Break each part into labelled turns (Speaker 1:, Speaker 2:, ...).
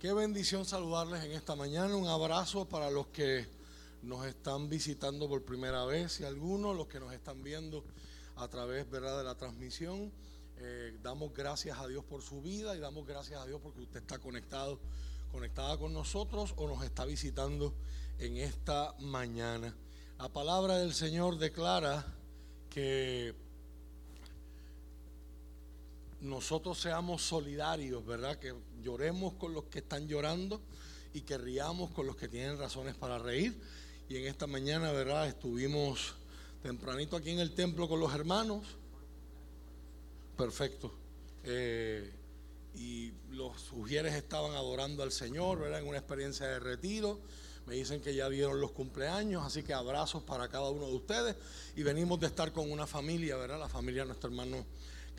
Speaker 1: Qué bendición saludarles en esta mañana. Un abrazo para los que nos están visitando por primera vez y algunos, los que nos están viendo a través ¿verdad? de la transmisión. Eh, damos gracias a Dios por su vida y damos gracias a Dios porque usted está conectado, conectada con nosotros o nos está visitando en esta mañana. La palabra del Señor declara que nosotros seamos solidarios, ¿verdad? Que lloremos con los que están llorando y que riamos con los que tienen razones para reír. Y en esta mañana, ¿verdad? Estuvimos tempranito aquí en el templo con los hermanos. Perfecto. Eh, y los sugieres estaban adorando al Señor, ¿verdad? En una experiencia de retiro. Me dicen que ya vieron los cumpleaños, así que abrazos para cada uno de ustedes. Y venimos de estar con una familia, ¿verdad? La familia de nuestro hermano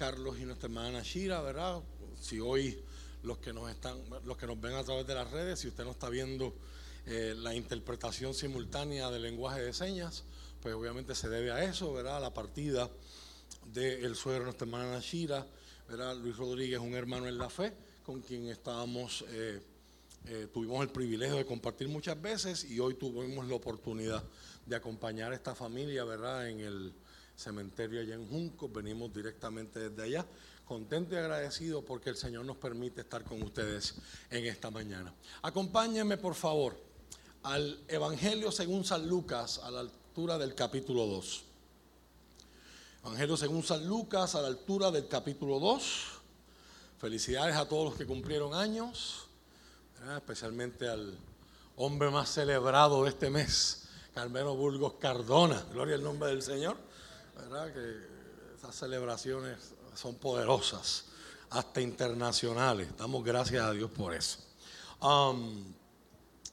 Speaker 1: Carlos y nuestra hermana Shira, ¿verdad? Si hoy los que nos están, los que nos ven a través de las redes, si usted no está viendo eh, la interpretación simultánea del lenguaje de señas, pues obviamente se debe a eso, ¿verdad? A la partida del suegro de nuestra hermana Shira, ¿verdad? Luis Rodríguez, un hermano en la fe, con quien estábamos, eh, eh, tuvimos el privilegio de compartir muchas veces y hoy tuvimos la oportunidad de acompañar a esta familia, ¿verdad? En el cementerio allá en Junco, venimos directamente desde allá, contento y agradecido porque el Señor nos permite estar con ustedes en esta mañana. Acompáñenme por favor al Evangelio según San Lucas a la altura del capítulo 2. Evangelio según San Lucas a la altura del capítulo 2. Felicidades a todos los que cumplieron años, especialmente al hombre más celebrado de este mes, Carmelo Burgos Cardona. Gloria al nombre del Señor. ¿Verdad? Que esas celebraciones son poderosas, hasta internacionales. Damos gracias a Dios por eso.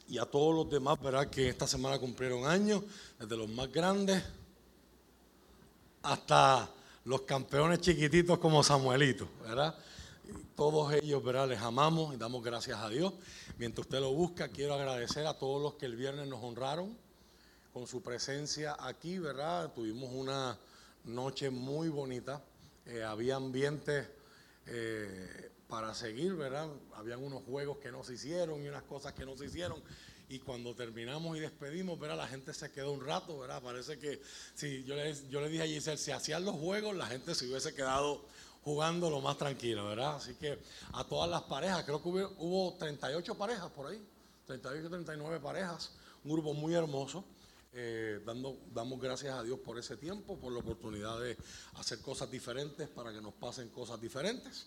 Speaker 1: Y a todos los demás, ¿verdad? Que esta semana cumplieron años, desde los más grandes hasta los campeones chiquititos como Samuelito, ¿verdad? todos ellos, ¿verdad? Les amamos y damos gracias a Dios. Mientras usted lo busca, quiero agradecer a todos los que el viernes nos honraron con su presencia aquí, ¿verdad? Tuvimos una noche muy bonita. Eh, había ambiente eh, para seguir, ¿verdad? Habían unos juegos que no se hicieron y unas cosas que no se hicieron. Y cuando terminamos y despedimos, ¿verdad? La gente se quedó un rato, ¿verdad? Parece que, si yo le, yo dije a Giselle, si hacían los juegos, la gente se hubiese quedado jugando lo más tranquilo, ¿verdad? Así que a todas las parejas, creo que hubo, hubo 38 parejas por ahí, 38, 39 parejas, un grupo muy hermoso. Eh, dando, damos gracias a Dios por ese tiempo, por la oportunidad de hacer cosas diferentes para que nos pasen cosas diferentes.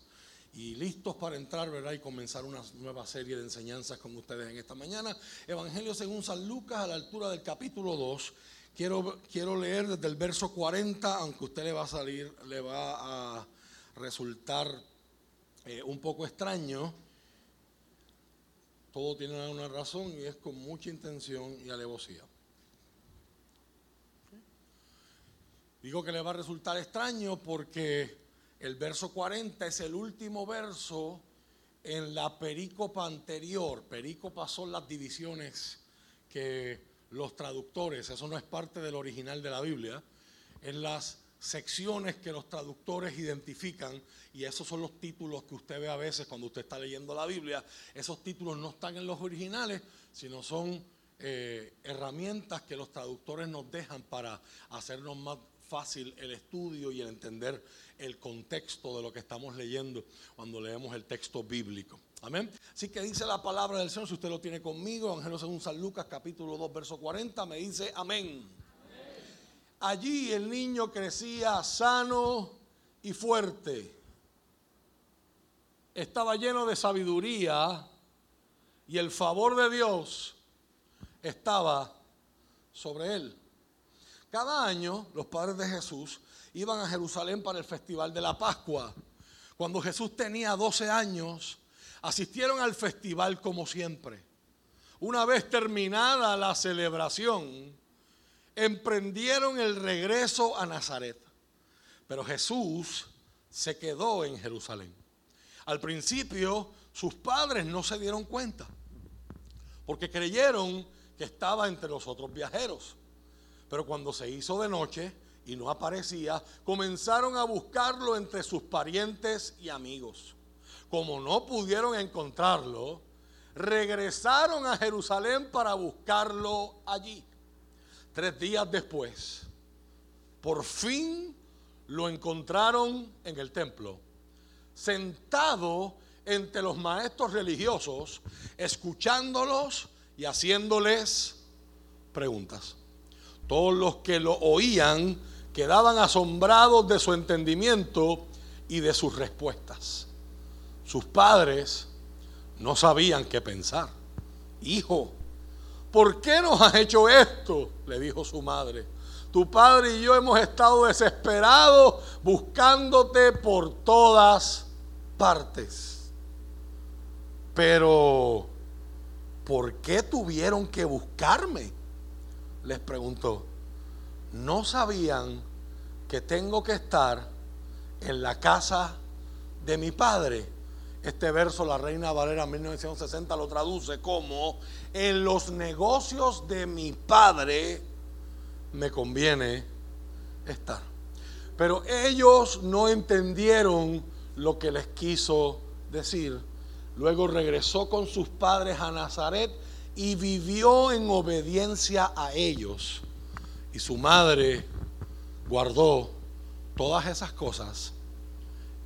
Speaker 1: Y listos para entrar, ¿verdad? Y comenzar una nueva serie de enseñanzas con ustedes en esta mañana. Evangelio según San Lucas, a la altura del capítulo 2. Quiero, quiero leer desde el verso 40, aunque usted le va a salir, le va a resultar eh, un poco extraño. Todo tiene una razón y es con mucha intención y alevosía. Digo que le va a resultar extraño porque el verso 40 es el último verso en la perícopa anterior. Perícopa son las divisiones que los traductores, eso no es parte del original de la Biblia, en las secciones que los traductores identifican, y esos son los títulos que usted ve a veces cuando usted está leyendo la Biblia, esos títulos no están en los originales, sino son eh, herramientas que los traductores nos dejan para hacernos más fácil el estudio y el entender el contexto de lo que estamos leyendo cuando leemos el texto bíblico. Amén. Así que dice la palabra del Señor, si usted lo tiene conmigo, Evangelio según San Lucas capítulo 2, verso 40, me dice amén. Allí el niño crecía sano y fuerte. Estaba lleno de sabiduría y el favor de Dios estaba sobre él. Cada año los padres de Jesús iban a Jerusalén para el festival de la Pascua. Cuando Jesús tenía 12 años, asistieron al festival como siempre. Una vez terminada la celebración, emprendieron el regreso a Nazaret. Pero Jesús se quedó en Jerusalén. Al principio sus padres no se dieron cuenta, porque creyeron que estaba entre los otros viajeros. Pero cuando se hizo de noche y no aparecía, comenzaron a buscarlo entre sus parientes y amigos. Como no pudieron encontrarlo, regresaron a Jerusalén para buscarlo allí. Tres días después, por fin lo encontraron en el templo, sentado entre los maestros religiosos, escuchándolos y haciéndoles preguntas. Todos los que lo oían quedaban asombrados de su entendimiento y de sus respuestas. Sus padres no sabían qué pensar. Hijo, ¿por qué nos has hecho esto? le dijo su madre. Tu padre y yo hemos estado desesperados buscándote por todas partes. Pero, ¿por qué tuvieron que buscarme? Les preguntó. ¿No sabían que tengo que estar en la casa de mi padre? Este verso la Reina Valera 1960 lo traduce como, en los negocios de mi padre me conviene estar. Pero ellos no entendieron lo que les quiso decir. Luego regresó con sus padres a Nazaret y vivió en obediencia a ellos. Y su madre guardó todas esas cosas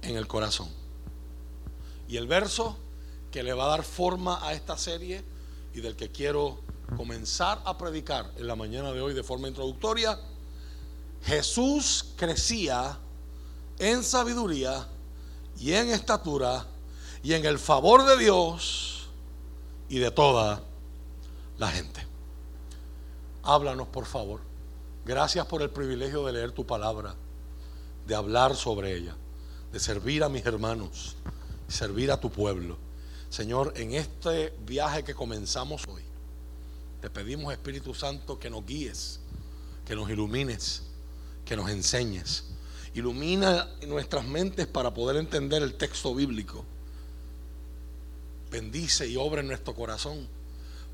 Speaker 1: en el corazón. Y el verso que le va a dar forma a esta serie y del que quiero comenzar a predicar en la mañana de hoy de forma introductoria, Jesús crecía en sabiduría y en estatura y en el favor de Dios y de toda la gente. Háblanos, por favor. Gracias por el privilegio de leer tu palabra, de hablar sobre ella, de servir a mis hermanos, servir a tu pueblo. Señor, en este viaje que comenzamos hoy, te pedimos, Espíritu Santo, que nos guíes, que nos ilumines, que nos enseñes. Ilumina nuestras mentes para poder entender el texto bíblico. Bendice y obra en nuestro corazón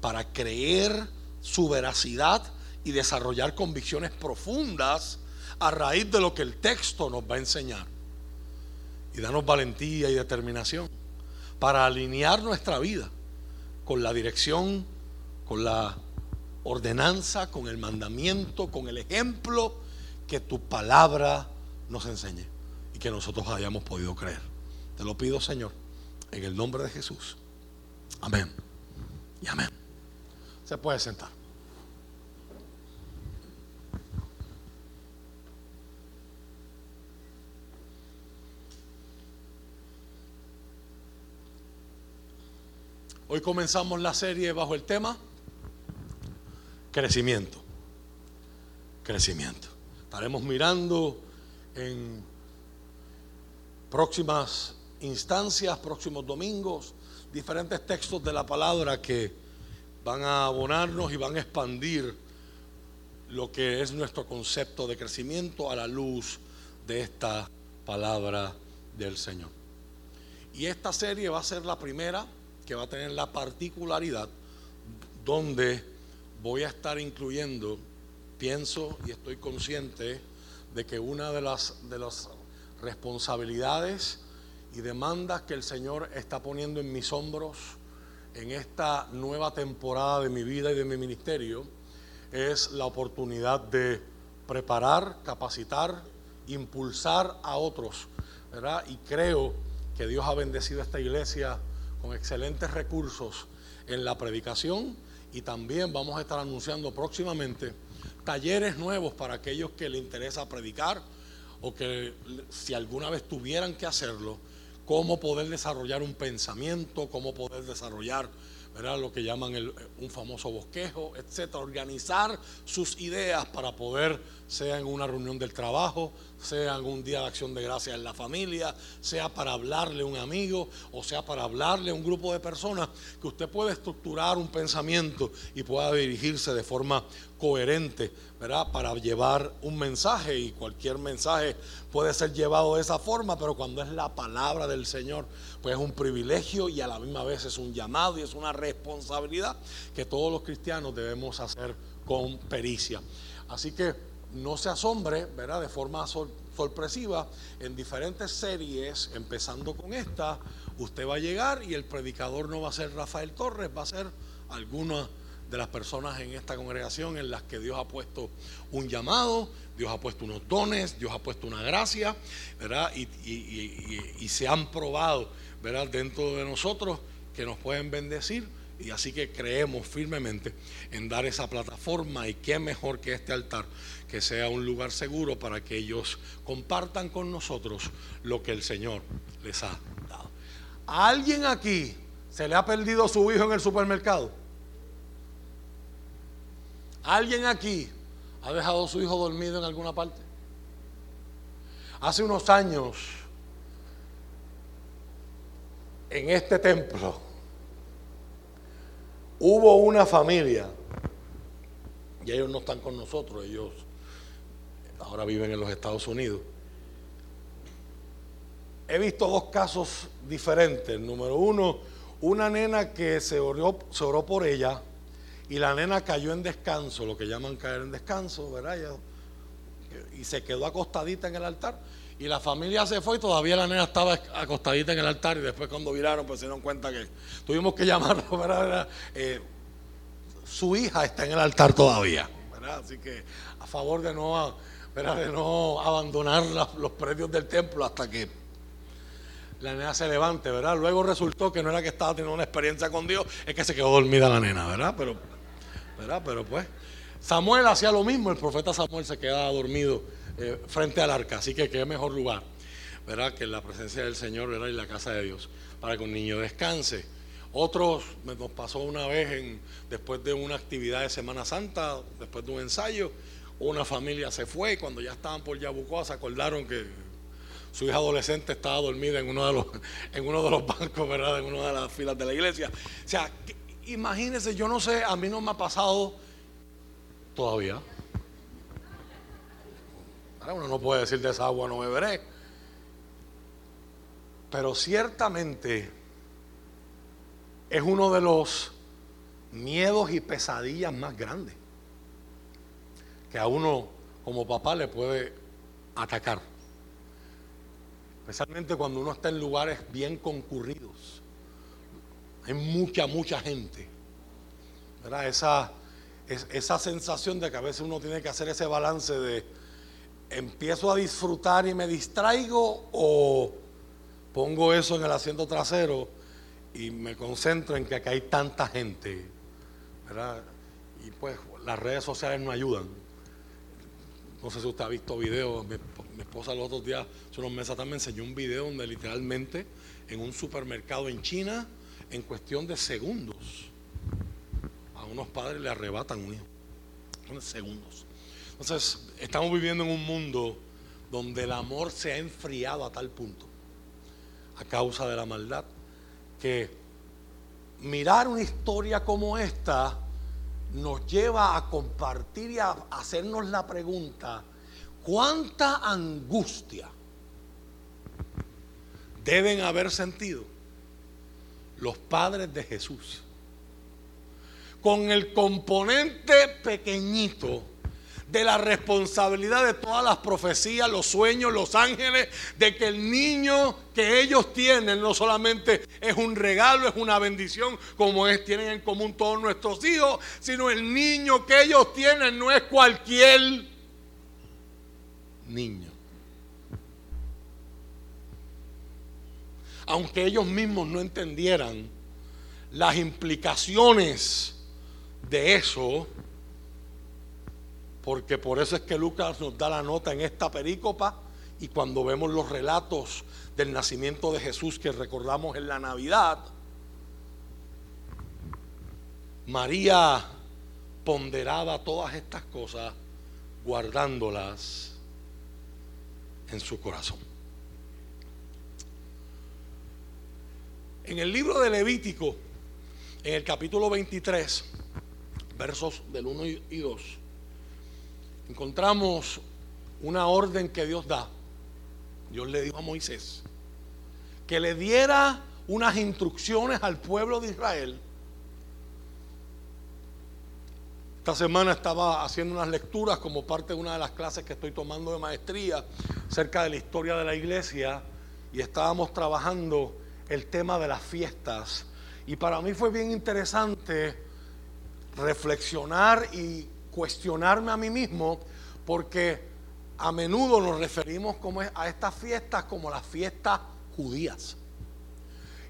Speaker 1: para creer su veracidad y desarrollar convicciones profundas a raíz de lo que el texto nos va a enseñar y danos valentía y determinación para alinear nuestra vida con la dirección, con la ordenanza, con el mandamiento, con el ejemplo que tu palabra nos enseñe y que nosotros hayamos podido creer. Te lo pido, Señor, en el nombre de Jesús. Amén. Y amén. Se puede sentar. Hoy comenzamos la serie bajo el tema crecimiento. Crecimiento. Estaremos mirando en próximas instancias, próximos domingos, diferentes textos de la palabra que van a abonarnos y van a expandir lo que es nuestro concepto de crecimiento a la luz de esta palabra del Señor. Y esta serie va a ser la primera que va a tener la particularidad donde voy a estar incluyendo, pienso y estoy consciente de que una de las, de las responsabilidades y demandas que el Señor está poniendo en mis hombros en esta nueva temporada de mi vida y de mi ministerio es la oportunidad de preparar, capacitar, impulsar a otros, ¿verdad? Y creo que Dios ha bendecido esta iglesia con excelentes recursos en la predicación y también vamos a estar anunciando próximamente talleres nuevos para aquellos que les interesa predicar o que si alguna vez tuvieran que hacerlo, cómo poder desarrollar un pensamiento, cómo poder desarrollar ¿verdad? lo que llaman un famoso bosquejo, etcétera, organizar sus ideas para poder, sea en una reunión del trabajo, sea en un día de acción de gracias en la familia, sea para hablarle a un amigo o sea para hablarle a un grupo de personas, que usted pueda estructurar un pensamiento y pueda dirigirse de forma coherente, ¿verdad? Para llevar un mensaje y cualquier mensaje puede ser llevado de esa forma, pero cuando es la palabra del Señor, pues es un privilegio y a la misma vez es un llamado y es una responsabilidad que todos los cristianos debemos hacer con pericia. Así que no se asombre, ¿verdad? De forma sorpresiva, en diferentes series, empezando con esta, usted va a llegar y el predicador no va a ser Rafael Torres, va a ser alguna de las personas en esta congregación en las que Dios ha puesto un llamado, Dios ha puesto unos dones, Dios ha puesto una gracia, ¿verdad? Y, y se han probado, ¿verdad? Dentro de nosotros que nos pueden bendecir y así que creemos firmemente en dar esa plataforma y qué mejor que este altar, que sea un lugar seguro para que ellos compartan con nosotros lo que el Señor les ha dado. ¿A alguien aquí se le ha perdido su hijo en el supermercado? ¿Alguien aquí ha dejado a su hijo dormido en alguna parte? Hace unos años, en este templo, Hubo una familia, y ellos no están con nosotros, ellos ahora viven en los Estados Unidos. He visto dos casos diferentes. Número uno, una nena que se oró, por ella y la nena cayó en descanso, lo que llaman caer en descanso, ¿verdad? Y se quedó acostadita en el altar. Y la familia se fue y todavía la nena estaba acostadita en el altar y después cuando viraron pues se dieron cuenta que tuvimos que llamarlo, ¿verdad? Eh, su hija está en el altar todavía. Así que a favor de no, de no abandonar los predios del templo hasta que la nena se levante, ¿verdad? Luego resultó que no era que estaba teniendo una experiencia con Dios, es que se quedó dormida la nena, ¿verdad? Pero, ¿verdad? Pero pues, Samuel hacía lo mismo, el profeta Samuel se quedaba dormido eh, frente al arca. Así que qué mejor lugar, ¿verdad? Que la presencia del Señor, ¿verdad? Y la casa de Dios, para que un niño descanse. Otros nos pasó una vez en, después de una actividad de Semana Santa, después de un ensayo, una familia se fue y cuando ya estaban por Yabucoa se acordaron que su hija adolescente estaba dormida en uno de los, en uno de los bancos, ¿verdad? En una de las filas de la iglesia. O sea, imagínense, yo no sé, a mí no me ha pasado todavía. Uno no puede decir de esa agua no beberé. Pero ciertamente es uno de los miedos y pesadillas más grandes que a uno como papá le puede atacar. Especialmente cuando uno está en lugares bien concurridos. Hay mucha, mucha gente. ¿verdad? Esa, esa sensación de que a veces uno tiene que hacer ese balance de empiezo a disfrutar y me distraigo o pongo eso en el asiento trasero y me concentro en que acá hay tanta gente, ¿verdad? Y pues las redes sociales no ayudan. No sé si usted ha visto videos, mi, esposa los otros días, hace unos meses también me enseñó un video donde literalmente en un supermercado en China, en cuestión de segundos, a unos padres le arrebatan un hijo. En segundos. Entonces, estamos viviendo en un mundo donde el amor se ha enfriado a tal punto, a causa de la maldad, que mirar una historia como esta nos lleva a compartir y a hacernos la pregunta, ¿cuánta angustia deben haber sentido los padres de Jesús? Con el componente pequeñito de la responsabilidad de todas las profecías, los sueños, los ángeles, de que el niño que ellos tienen no solamente es un regalo, es una bendición, como es, tienen en común todos nuestros hijos, sino el niño que ellos tienen no es cualquier niño. Aunque ellos mismos no entendieran las implicaciones de eso, porque por eso es que Lucas nos da la nota en esta perícopa y cuando vemos los relatos del nacimiento de Jesús que recordamos en la Navidad, María ponderaba todas estas cosas guardándolas en su corazón. En el libro de Levítico, en el capítulo 23, versos del 1 y 2, encontramos una orden que Dios da. Dios le dijo a Moisés que le diera unas instrucciones al pueblo de Israel. Esta semana estaba haciendo unas lecturas como parte de una de las clases que estoy tomando de maestría acerca de la historia de la iglesia y estábamos trabajando el tema de las fiestas. Y para mí fue bien interesante reflexionar y cuestionarme a mí mismo porque a menudo nos referimos a estas fiestas como las fiestas judías.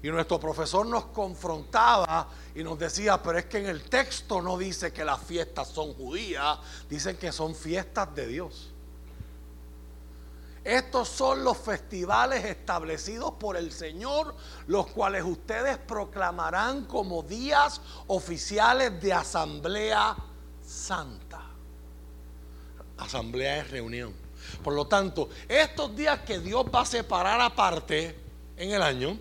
Speaker 1: Y nuestro profesor nos confrontaba y nos decía, pero es que en el texto no dice que las fiestas son judías, dicen que son fiestas de Dios. Estos son los festivales establecidos por el Señor, los cuales ustedes proclamarán como días oficiales de asamblea santa. Asamblea es reunión. Por lo tanto, estos días que Dios va a separar aparte en el año,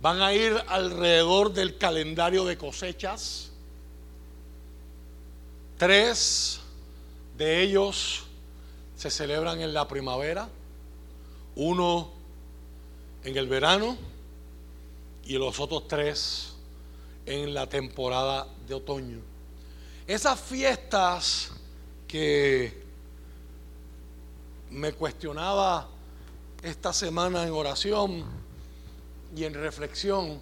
Speaker 1: van a ir alrededor del calendario de cosechas. Tres de ellos se celebran en la primavera, uno en el verano y los otros tres en la temporada de otoño. Esas fiestas que me cuestionaba esta semana en oración y en reflexión,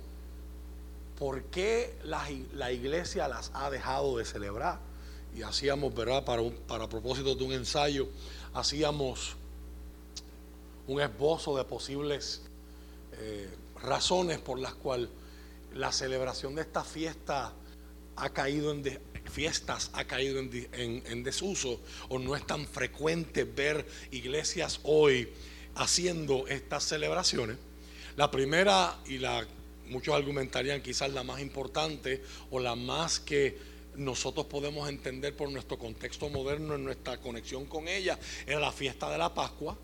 Speaker 1: ¿por qué la, iglesia las ha dejado de celebrar? Y hacíamos, ¿verdad? Para, para propósito de un ensayo, hacíamos un esbozo de posibles eh, razones por las cuales la celebración de esta fiesta ha caído en fiestas ha caído en, desuso o no es tan frecuente ver iglesias hoy haciendo estas celebraciones. La primera y la muchos argumentarían quizás la más importante o la más que nosotros podemos entender por nuestro contexto moderno, en nuestra conexión con ella, era la fiesta de la Pascua,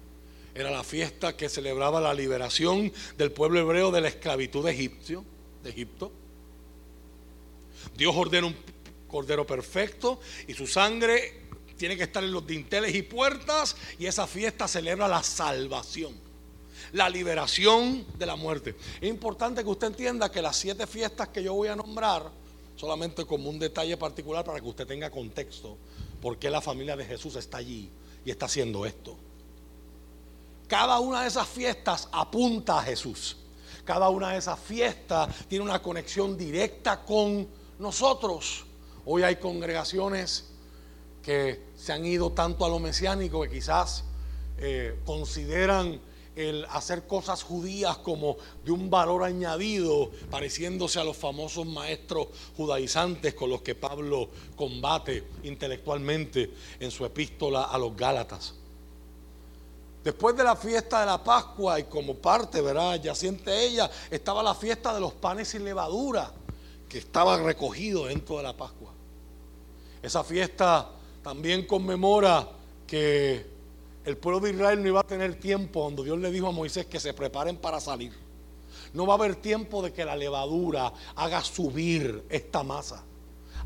Speaker 1: era la fiesta que celebraba la liberación del pueblo hebreo de la esclavitud de, Egipcio, de Egipto. Dios ordena un cordero perfecto y su sangre tiene que estar en los dinteles y puertas y esa fiesta celebra la salvación, la liberación de la muerte. Es importante que usted entienda que las siete fiestas que yo voy a nombrar, solamente como un detalle particular para que usted tenga contexto, por qué la familia de Jesús está allí y está haciendo esto. Cada una de esas fiestas apunta a Jesús. Cada una de esas fiestas tiene una conexión directa con nosotros. Hoy hay congregaciones que se han ido tanto a lo mesiánico que quizás eh, consideran el hacer cosas judías como de un valor añadido, pareciéndose a los famosos maestros judaizantes con los que Pablo combate intelectualmente en su epístola a los Gálatas. Después de la fiesta de la Pascua y como parte, ¿verdad? Ya siente ella, estaba la fiesta de los panes sin levadura, que estaba recogido dentro de la Pascua. Esa fiesta también conmemora que el pueblo de Israel no iba a tener tiempo cuando Dios le dijo a Moisés que se preparen para salir. No va a haber tiempo de que la levadura haga subir esta masa,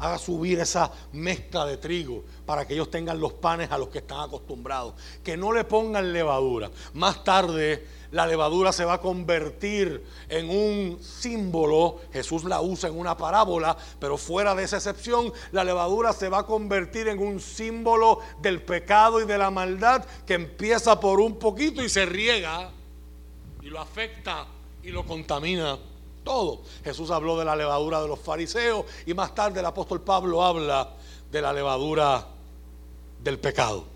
Speaker 1: haga subir esa mezcla de trigo para que ellos tengan los panes a los que están acostumbrados. Que no le pongan levadura. Más tarde la levadura se va a convertir en un símbolo, Jesús la usa en una parábola, pero fuera de esa excepción, la levadura se va a convertir en un símbolo del pecado y de la maldad que empieza por un poquito y se riega y lo afecta y lo contamina todo. Jesús habló de la levadura de los fariseos y más tarde el apóstol Pablo habla de la levadura del pecado.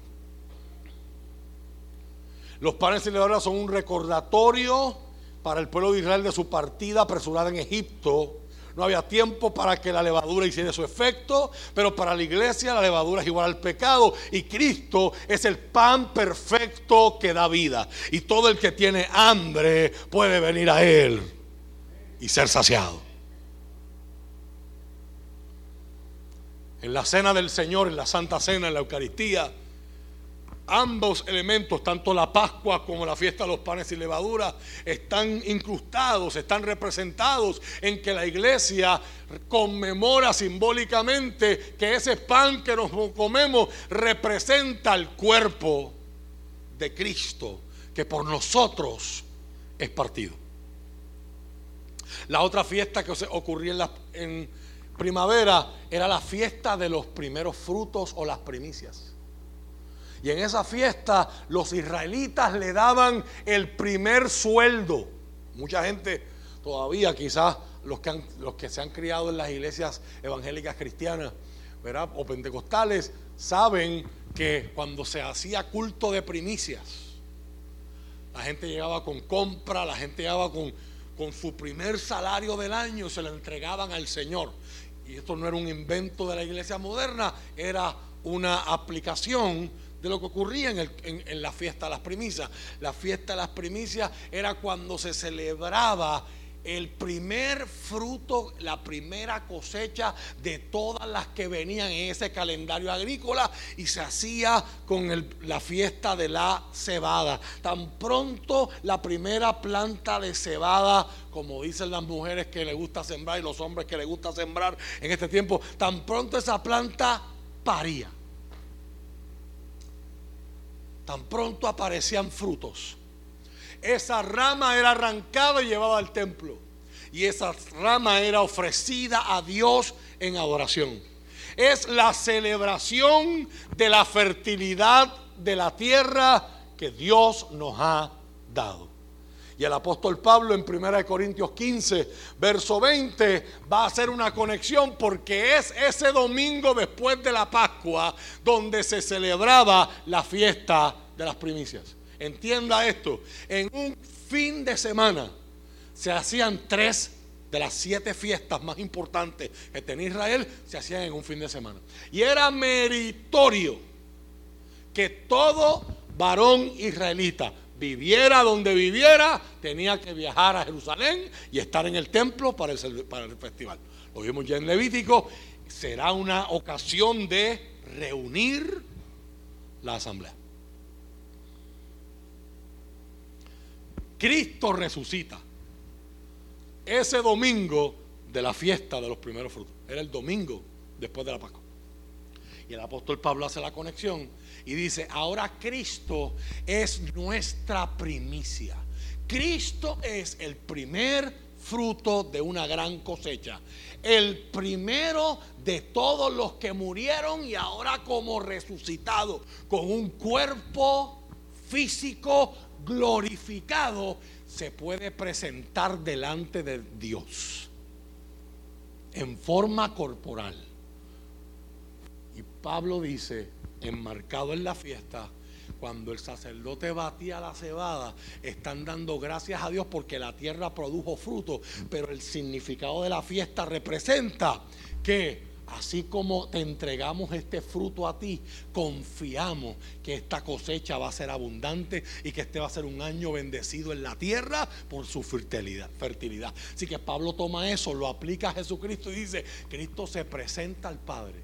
Speaker 1: Los panes sin levadura son un recordatorio para el pueblo de Israel de su partida apresurada en Egipto. No había tiempo para que la levadura hiciera su efecto, pero para la iglesia la levadura es igual al pecado y Cristo es el pan perfecto que da vida. Y todo el que tiene hambre puede venir a Él y ser saciado. En la cena del Señor, en la Santa Cena, en la Eucaristía, Ambos elementos, tanto la Pascua como la fiesta de los panes y levadura, están incrustados, están representados en que la iglesia conmemora simbólicamente que ese pan que nos comemos representa el cuerpo de Cristo, que por nosotros es partido. La otra fiesta que ocurría en, la, en primavera era la fiesta de los primeros frutos o las primicias. Y en esa fiesta los israelitas le daban el primer sueldo. Mucha gente todavía, quizás los que, se han criado en las iglesias evangélicas cristianas, ¿verdad? O pentecostales, saben que cuando se hacía culto de primicias, la gente llegaba con compra, la gente llegaba con, con su primer salario del año, se lo entregaban al Señor. Y esto no era un invento de la iglesia moderna, era una aplicación de lo que ocurría en, la fiesta de las primicias. La fiesta de las primicias era cuando se celebraba el primer fruto, la primera cosecha de todas las que venían en ese calendario agrícola y se hacía con la fiesta de la cebada. Tan pronto la primera planta de cebada, como dicen las mujeres que le gusta sembrar y los hombres que le gusta sembrar en este tiempo, tan pronto esa planta paría. Tan pronto aparecían frutos esa rama era arrancada y llevada al templo. Y esa rama era ofrecida a Dios en adoración. Es la celebración de la fertilidad de la tierra que Dios nos ha dado. Y el apóstol Pablo en 1 Corintios 15, verso 20, va a hacer una conexión porque es ese domingo después de la Pascua donde se celebraba la fiesta de las primicias. Entienda esto, en un fin de semana se hacían tres de las siete fiestas más importantes que tenía Israel, se hacían en un fin de semana. Y era meritorio que todo varón israelita viviera donde viviera, tenía que viajar a Jerusalén y estar en el templo para el, festival. Lo vimos ya en Levítico, será una ocasión de reunir la asamblea. Cristo resucita. Ese domingo de la fiesta de los primeros frutos. Era el domingo después de la Pascua. Y el apóstol Pablo hace la conexión y dice, ahora Cristo es nuestra primicia. Cristo es el primer fruto de una gran cosecha. El primero de todos los que murieron y ahora como resucitado, con un cuerpo físico glorificado, se puede presentar delante de Dios en forma corporal. Y Pablo dice, enmarcado en la fiesta, cuando el sacerdote batía la cebada, están dando gracias a Dios porque la tierra produjo fruto, pero el significado de la fiesta representa que Así como te entregamos este fruto a ti, confiamos que esta cosecha va a ser abundante y que este va a ser un año bendecido en la tierra por su fertilidad. fertilidad. Así que Pablo toma eso, lo aplica a Jesucristo y dice, Cristo se presenta al Padre.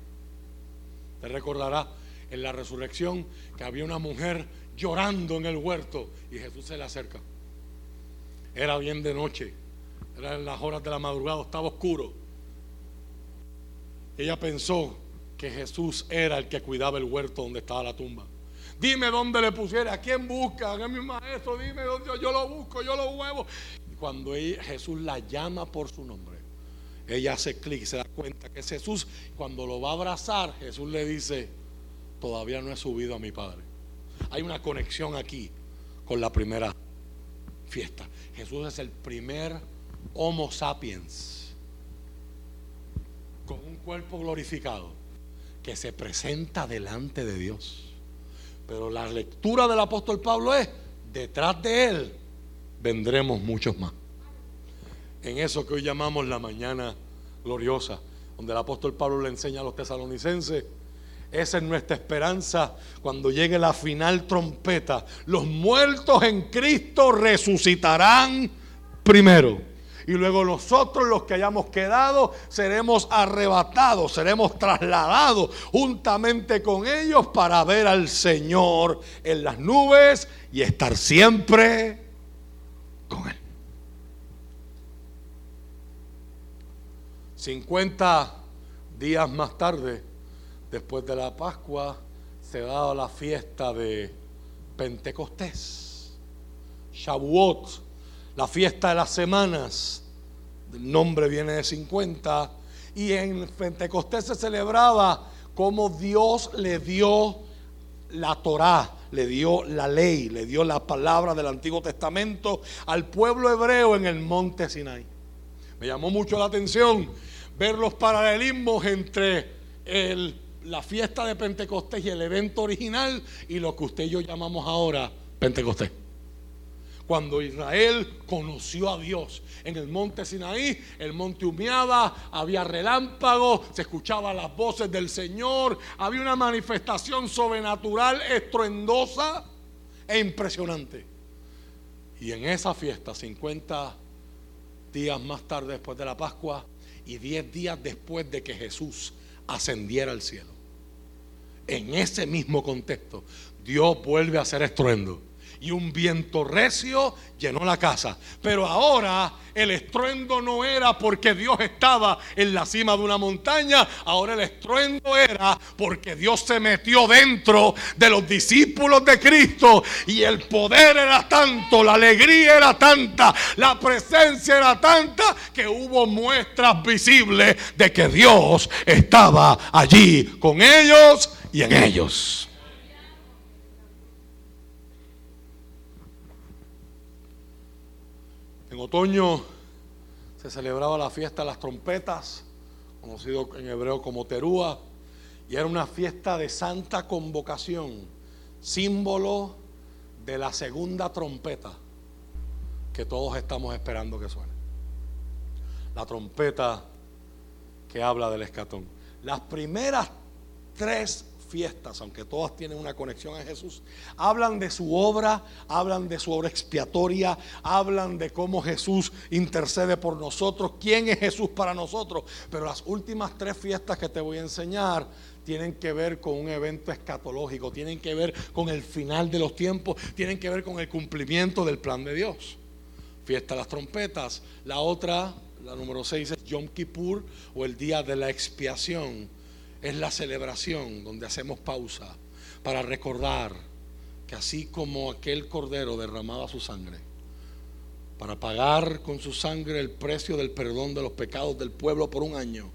Speaker 1: Te recordará en la resurrección que había una mujer llorando en el huerto y Jesús se le acerca. Era bien de noche, era en las horas de la madrugada, estaba oscuro. Ella pensó que Jesús era el que cuidaba el huerto donde estaba la tumba. Dime dónde le pusiera, a quién busca, a mi maestro, dime dónde yo, lo busco, yo lo huevo. Y cuando Jesús la llama por su nombre, ella hace clic se da cuenta que es Jesús. Cuando lo va a abrazar, Jesús le dice, todavía no he subido a mi Padre. Hay una conexión aquí con la primera fiesta. Jesús es el primer Homo sapiens con un cuerpo glorificado que se presenta delante de Dios. Pero la lectura del apóstol Pablo es, detrás de él vendremos muchos más. En eso que hoy llamamos la mañana gloriosa, donde el apóstol Pablo le enseña a los tesalonicenses, esa es nuestra esperanza cuando llegue la final trompeta. Los muertos en Cristo resucitarán primero y luego nosotros los que hayamos quedado seremos arrebatados, seremos trasladados juntamente con ellos para ver al Señor en las nubes y estar siempre con Él. 50 días más tarde, después de la Pascua, se da la fiesta de Pentecostés, Shavuot la fiesta de las semanas, el nombre viene de 50, y en Pentecostés se celebraba como Dios le dio la Torá, le dio la ley, le dio la palabra del Antiguo Testamento al pueblo hebreo en el monte Sinai. Me llamó mucho la atención ver los paralelismos entre la fiesta de Pentecostés y el evento original y lo que usted y yo llamamos ahora Pentecostés. Cuando Israel conoció a Dios en el monte Sinaí, el monte humeaba, había relámpagos, se escuchaban las voces del Señor, había una manifestación sobrenatural, estruendosa e impresionante. Y en esa fiesta, 50 días más tarde después de la Pascua y 10 días después de que Jesús ascendiera al cielo, en ese mismo contexto, Dios vuelve a hacer estruendo y un viento recio llenó la casa. Pero ahora el estruendo no era porque Dios estaba en la cima de una montaña, ahora el estruendo era porque Dios se metió dentro de los discípulos de Cristo y el poder era tanto, la alegría era tanta, la presencia era tanta que hubo muestras visibles de que Dios estaba allí con ellos y en ellos. En otoño se celebraba la fiesta de las trompetas, conocido en hebreo como Terúa, y era una fiesta de santa convocación, símbolo de la segunda trompeta que todos estamos esperando que suene. La trompeta que habla del escatón. Las primeras tres fiestas, aunque todas tienen una conexión a Jesús, hablan de su obra, hablan de su obra expiatoria, hablan de cómo Jesús intercede por nosotros, quién es Jesús para nosotros. Pero las últimas tres fiestas que te voy a enseñar tienen que ver con un evento escatológico, tienen que ver con el final de los tiempos, tienen que ver con el cumplimiento del plan de Dios. Fiesta de las trompetas. La otra, la número seis, es Yom Kippur o el día de la expiación es la celebración donde hacemos pausa para recordar que así como aquel cordero derramaba su sangre para pagar con su sangre el precio del perdón de los pecados del pueblo por un año,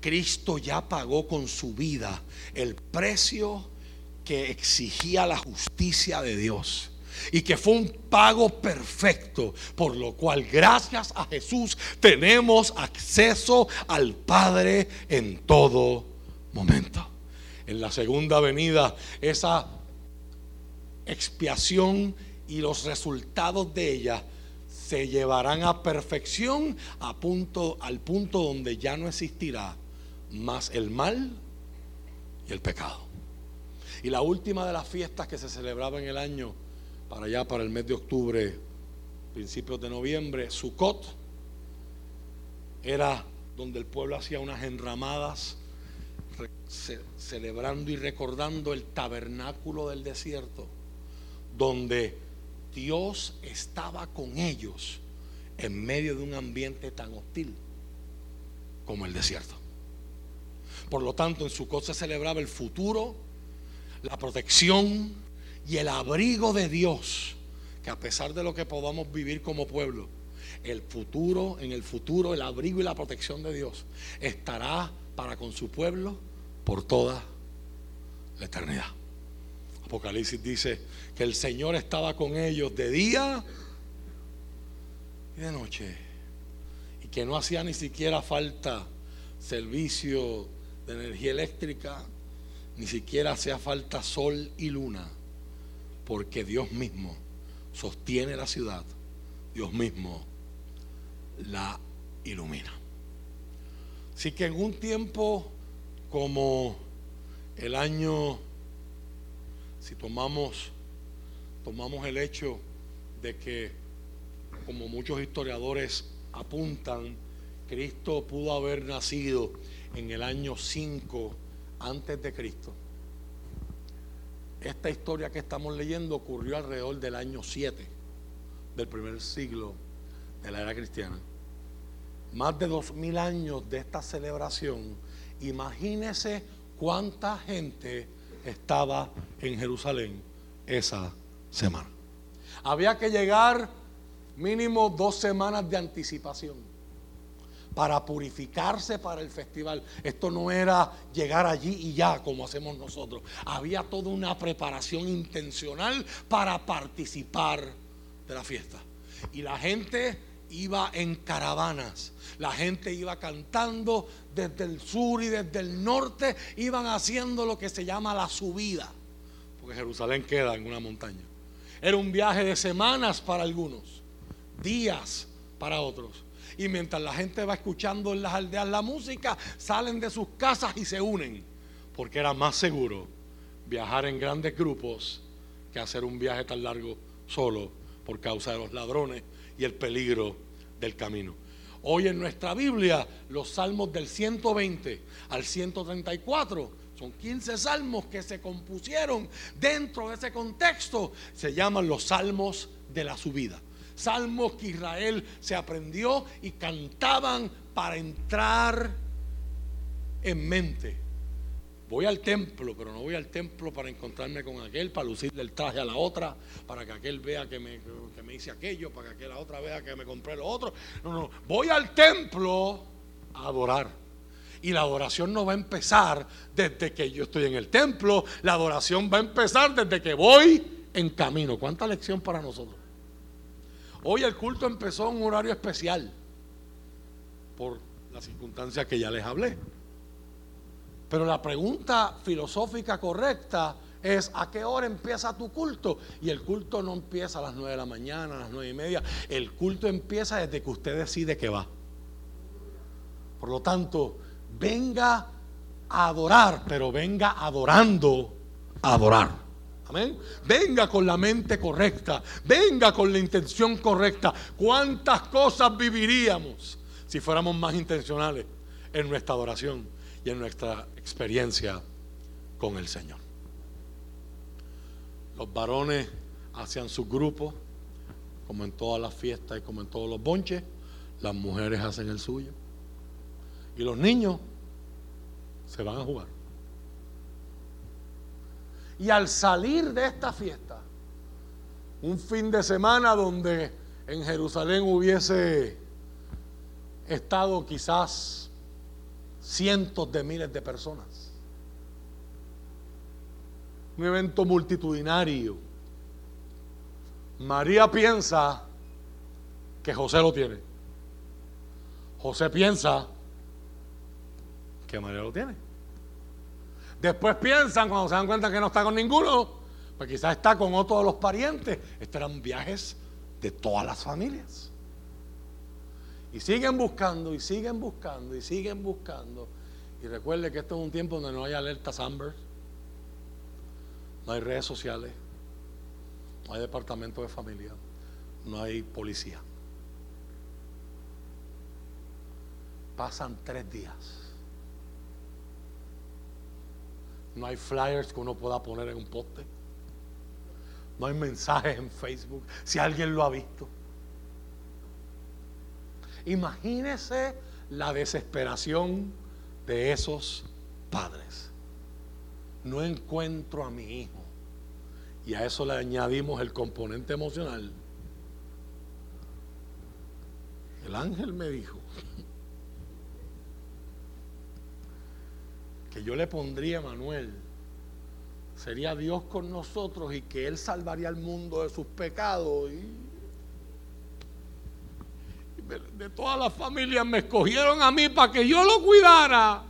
Speaker 1: Cristo ya pagó con su vida el precio que exigía la justicia de Dios y que fue un pago perfecto, por lo cual gracias a Jesús tenemos acceso al Padre en todo momento. En la segunda venida, esa expiación y los resultados de ella se llevarán a perfección a punto, al punto donde ya no existirá más el mal y el pecado. Y la última de las fiestas que se celebraba en el año, para allá, para el mes de octubre, principios de noviembre, Sukkot, era donde el pueblo hacía unas enramadas celebrando y recordando el tabernáculo del desierto, donde Dios estaba con ellos en medio de un ambiente tan hostil como el desierto. Por lo tanto, en su se celebraba el futuro, la protección y el abrigo de Dios, que a pesar de lo que podamos vivir como pueblo, el futuro, en el futuro, el abrigo y la protección de Dios estará para con su pueblo por toda la eternidad. Apocalipsis dice que el Señor estaba con ellos de día y de noche y que no hacía ni siquiera falta servicio de energía eléctrica, ni siquiera hacía falta sol y luna, porque Dios mismo sostiene la ciudad, Dios mismo la ilumina. Así que en un tiempo como el año, si tomamos, tomamos el hecho de que, como muchos historiadores apuntan, Cristo pudo haber nacido en el año 5 antes de Cristo. Esta historia que estamos leyendo ocurrió alrededor del año 7 del primer siglo de la era cristiana. Más de dos mil años de esta celebración Imagínese cuánta gente estaba en Jerusalén esa semana. Había que llegar mínimo dos semanas de anticipación para purificarse para el festival. Esto no era llegar allí y ya como hacemos nosotros. Había toda una preparación intencional para participar de la fiesta. Y la gente iba en caravanas. La gente iba cantando desde el sur y desde el norte. Iban haciendo lo que se llama la subida. Porque Jerusalén queda en una montaña. Era un viaje de semanas para algunos, días para otros. Y mientras la gente va escuchando en las aldeas la música, salen de sus casas y se unen. Porque era más seguro viajar en grandes grupos que hacer un viaje tan largo solo por causa de los ladrones y el peligro del camino. Hoy en nuestra Biblia, los salmos del 120 al 134 son 15 salmos que se compusieron dentro de ese contexto. Se llaman los salmos de la subida salmos que Israel se aprendió y cantaban para entrar en mente. Voy al templo, pero no voy al templo para encontrarme con aquel, para lucirle el traje a la otra, para que aquel vea que me, que me hice aquello, para que aquella otra vea que me compré lo otro. No, no, voy al templo a adorar. Y la adoración no va a empezar desde que yo estoy en el templo, la adoración va a empezar desde que voy en camino. ¿Cuánta lección para nosotros? Hoy el culto empezó en un horario especial por las circunstancias que ya les hablé. Pero la pregunta filosófica correcta es ¿a qué hora empieza tu culto? Y el culto no empieza a las 9 de la mañana, a las nueve y media. El culto empieza desde que usted decide que va. Por lo tanto, venga a adorar, pero venga adorando a adorar. Amén. Venga con la mente correcta, venga con la intención correcta. ¿Cuántas cosas viviríamos si fuéramos más intencionales en nuestra adoración y en nuestra experiencia con el Señor? Los varones hacían su grupo, como en todas las fiestas y como en todos los bonches. Las mujeres hacen el suyo. Y los niños se van a jugar. Y al salir de esta fiesta, un fin de semana donde en Jerusalén hubiese estado quizás cientos de miles de personas, un evento multitudinario, María piensa que José lo tiene. José piensa que María lo tiene. Después piensan, cuando se dan cuenta que no está con ninguno, pues quizás está con otro de los parientes. Estos eran viajes de todas las familias. Y siguen buscando, y siguen buscando, y siguen buscando. Y recuerde que esto es un tiempo donde no hay alertas Amber, no hay redes sociales, no hay departamento de familia, no hay policía. Pasan tres días No hay flyers que uno pueda poner en un poste. No hay mensajes en Facebook. Si alguien lo ha visto. Imagínese la desesperación de esos padres. No encuentro a mi hijo. Y a eso le añadimos el componente emocional. El ángel me dijo que yo le pondría a Manuel sería Dios con nosotros y que Él salvaría al mundo de sus pecados. Y, de todas las familias me escogieron a mí para que yo lo cuidara.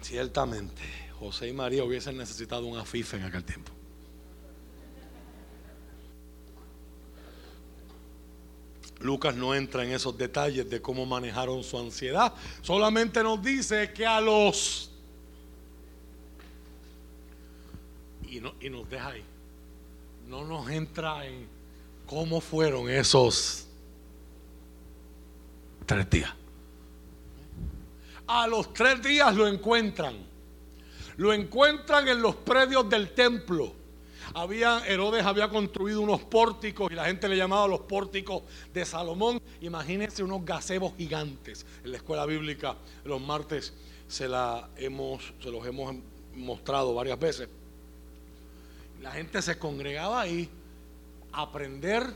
Speaker 1: Ciertamente, José y María hubiesen necesitado un afife en aquel tiempo. Lucas no entra en esos detalles de cómo manejaron su ansiedad. Solamente nos dice que a los... Y, no, nos deja ahí. No nos entra en cómo fueron esos tres días. A los tres días lo encuentran. Lo encuentran en los predios del templo había, Herodes había construido unos pórticos y la gente le llamaba los pórticos de Salomón. Imagínense unos gazebos gigantes. En la escuela bíblica los martes se, la hemos, se los hemos mostrado varias veces. La gente se congregaba ahí a aprender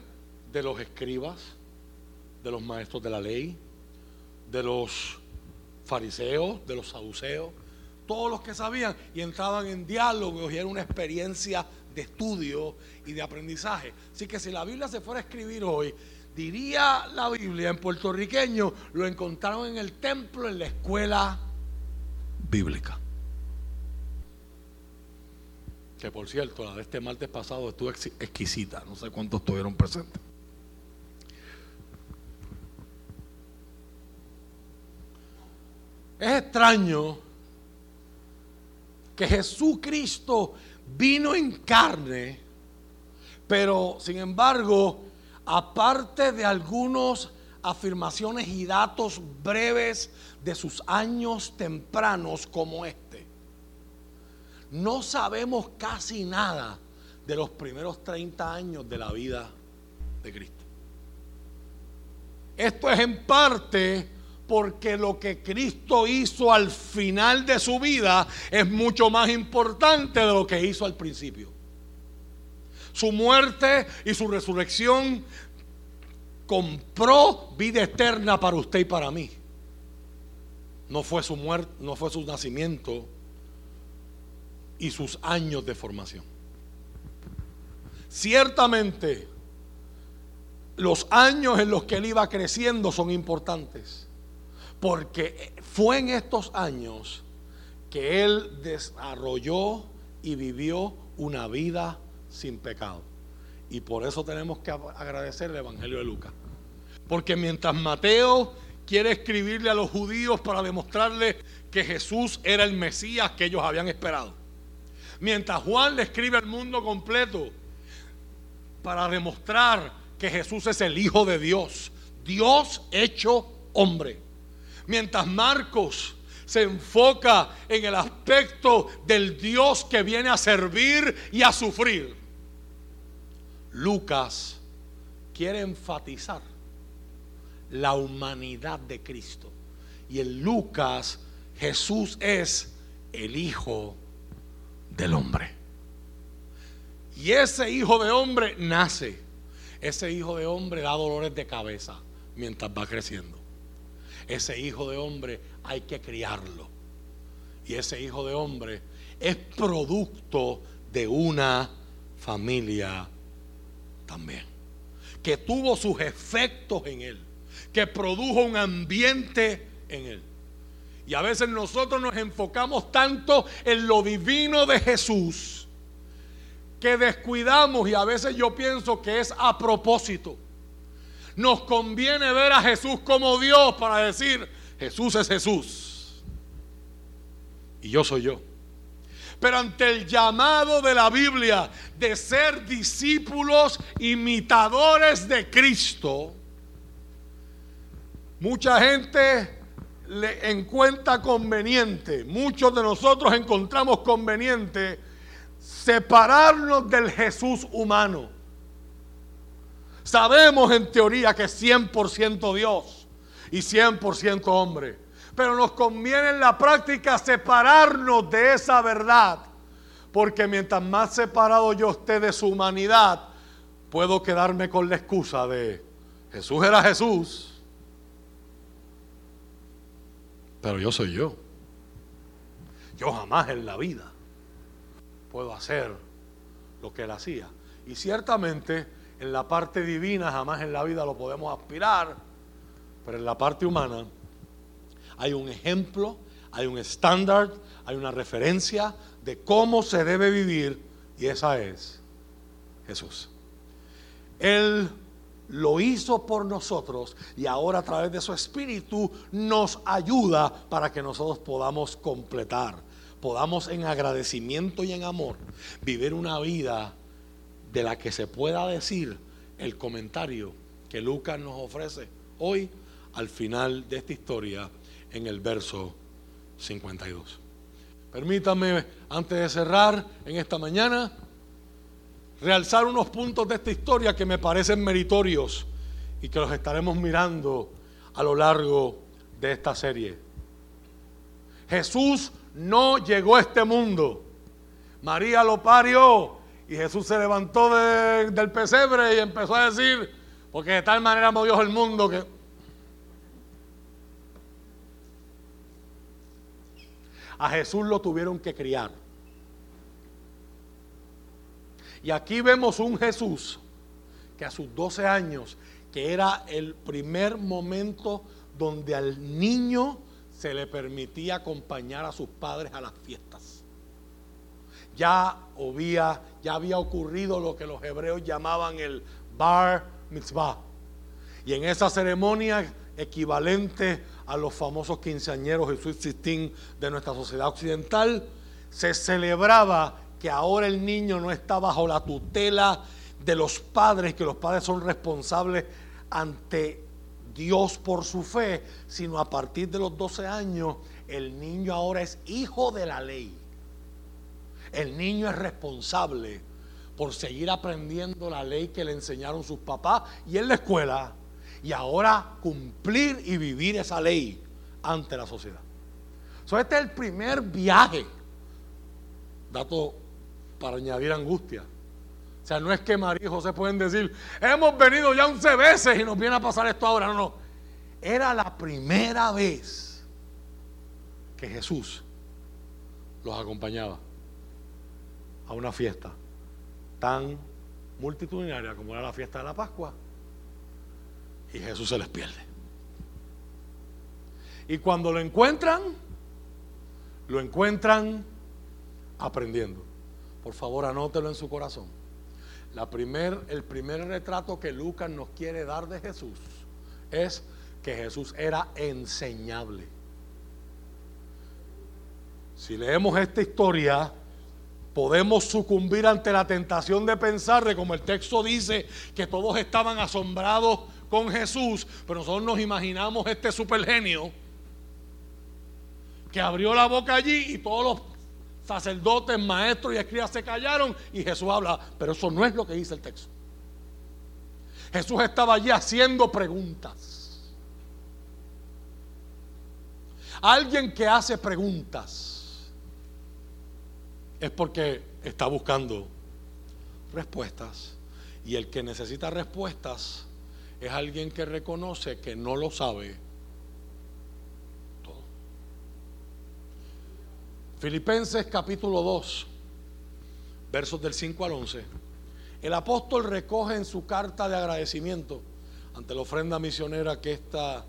Speaker 1: de los escribas, de los maestros de la ley, de los fariseos, de los saduceos, todos los que sabían y entraban en diálogo y era una experiencia de estudio y de aprendizaje. Así que si la Biblia se fuera a escribir hoy, diría la Biblia en puertorriqueño, lo encontraron en el templo, en la escuela bíblica. Que por cierto, la de este martes pasado estuvo exquisita, no sé cuántos estuvieron presentes. Es extraño que Jesucristo vino en carne, pero sin embargo, aparte de algunas afirmaciones y datos breves de sus años tempranos como este, no sabemos casi nada de los primeros 30 años de la vida de Cristo. Esto es en parte porque lo que Cristo hizo al final de su vida es mucho más importante de lo que hizo al principio. Su muerte y su resurrección compró vida eterna para usted y para mí. No fue su muerte, no fue su nacimiento y sus años de formación. Ciertamente, los años en los que él iba creciendo son importantes. Porque fue en estos años que él desarrolló y vivió una vida sin pecado. Y por eso tenemos que agradecer el Evangelio de Lucas. Porque mientras Mateo quiere escribirle a los judíos para demostrarle que Jesús era el Mesías que ellos habían esperado. Mientras Juan le escribe al mundo completo para demostrar que Jesús es el Hijo de Dios, Dios hecho hombre. Mientras Marcos se enfoca en el aspecto del Dios que viene a servir y a sufrir. Lucas quiere enfatizar la humanidad de Cristo. Y en Lucas Jesús es el Hijo del Hombre. Y ese Hijo de Hombre nace. Ese Hijo de Hombre da dolores de cabeza mientras va creciendo ese hijo de hombre hay que criarlo. Y ese hijo de hombre es producto de una familia también. Que tuvo sus efectos en él. Que produjo un ambiente en él. Y a veces nosotros nos enfocamos tanto en lo divino de Jesús que descuidamos y a veces yo pienso que es a propósito nos conviene ver a Jesús como Dios para decir, Jesús es Jesús. Y yo soy yo. Pero ante el llamado de la Biblia de ser discípulos imitadores de Cristo, mucha gente le encuentra conveniente, muchos de nosotros encontramos conveniente separarnos del Jesús humano Sabemos en teoría que es 100% Dios y 100% hombre. Pero nos conviene en la práctica separarnos de esa verdad. Porque mientras más separado yo esté de su humanidad, puedo quedarme con la excusa de Jesús era Jesús, pero yo soy yo. Yo jamás en la vida puedo hacer lo que él hacía. Y ciertamente en la parte divina jamás en la vida lo podemos aspirar, pero en la parte humana hay un ejemplo, hay un estándar, hay una referencia de cómo se debe vivir y esa es Jesús. Él lo hizo por nosotros y ahora a través de su espíritu nos ayuda para que nosotros podamos completar, podamos en agradecimiento y en amor vivir una vida de la que se pueda decir el comentario que Lucas nos ofrece hoy al final de esta historia en el verso 52. Permítame, antes de cerrar en esta mañana, realzar unos puntos de esta historia que me parecen meritorios y que los estaremos mirando a lo largo de esta serie. Jesús no llegó a este mundo. María lo parió Y Jesús se levantó del pesebre y empezó a decir, porque de tal manera amó Dios el mundo que... A Jesús lo tuvieron que criar. Y aquí vemos un Jesús que a sus 12 años, que era el primer momento donde al niño se le permitía acompañar a sus padres a las fiestas. Ya había, ya había ocurrido lo que los hebreos llamaban el bar mitzvah. Y en esa ceremonia equivalente a los famosos quinceañeros Jesús Sistín de nuestra sociedad occidental, se celebraba que ahora el niño no está bajo la tutela de los padres, que los padres son responsables ante Dios por su fe, sino a partir de los 12 años el niño ahora es hijo de la ley. El niño es responsable por seguir aprendiendo la ley que le enseñaron sus papás y en la escuela y ahora cumplir y vivir esa ley ante la sociedad. este es el primer viaje, dato para añadir angustia, o sea, no es que María y José pueden decir, hemos venido ya 11 veces y nos viene a pasar esto ahora. No, no. Era la primera vez que Jesús los acompañaba a una fiesta tan multitudinaria como era la fiesta de la Pascua. Y Jesús se les pierde. Y cuando lo encuentran, lo encuentran aprendiendo. Por favor, anótelo en su corazón la primer, el primer retrato que Lucas nos quiere dar de Jesús es que Jesús era enseñable. Si leemos esta historia, podemos sucumbir ante la tentación de pensar, de como el texto dice, que todos estaban asombrados con Jesús, pero nosotros nos imaginamos este supergenio que abrió la boca allí y todos los sacerdotes, maestros y escribas se callaron y Jesús habla. Pero eso no es lo que dice el texto. Jesús estaba allí haciendo preguntas. Alguien que hace preguntas es porque está buscando respuestas. Y el que necesita respuestas es alguien que reconoce que no lo sabe Filipenses capítulo 2, versos del 5 al 11. El apóstol recoge en su carta de agradecimiento ante la ofrenda misionera que esta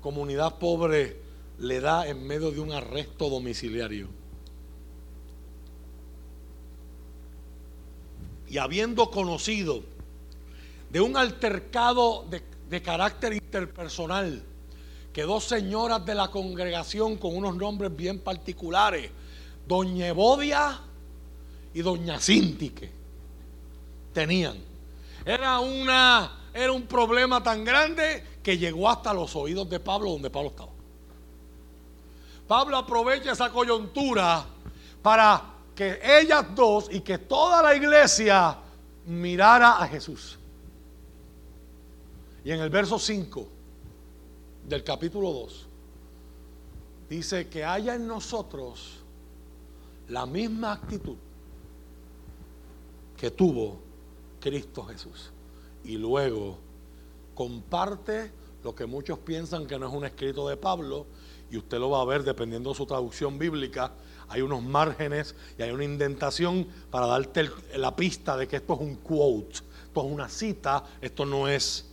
Speaker 1: comunidad pobre le da en medio de un arresto domiciliario. Y habiendo conocido de un altercado de, de carácter interpersonal, que dos señoras de la congregación con unos nombres bien particulares, Doña Evodia y Doña Cintique, tenían. Era, una, era un problema tan grande que llegó hasta los oídos de Pablo donde Pablo estaba. Pablo aprovecha esa coyuntura para que ellas dos y que toda la iglesia mirara a Jesús. Y en el verso 5 del capítulo 2, dice que haya en nosotros la misma actitud que tuvo Cristo Jesús. Y luego comparte lo que muchos piensan que no es un escrito de Pablo, y usted lo va a ver dependiendo de su traducción bíblica. Hay unos márgenes y hay una indentación para darte la pista de que esto es un quote, esto es una cita, esto no es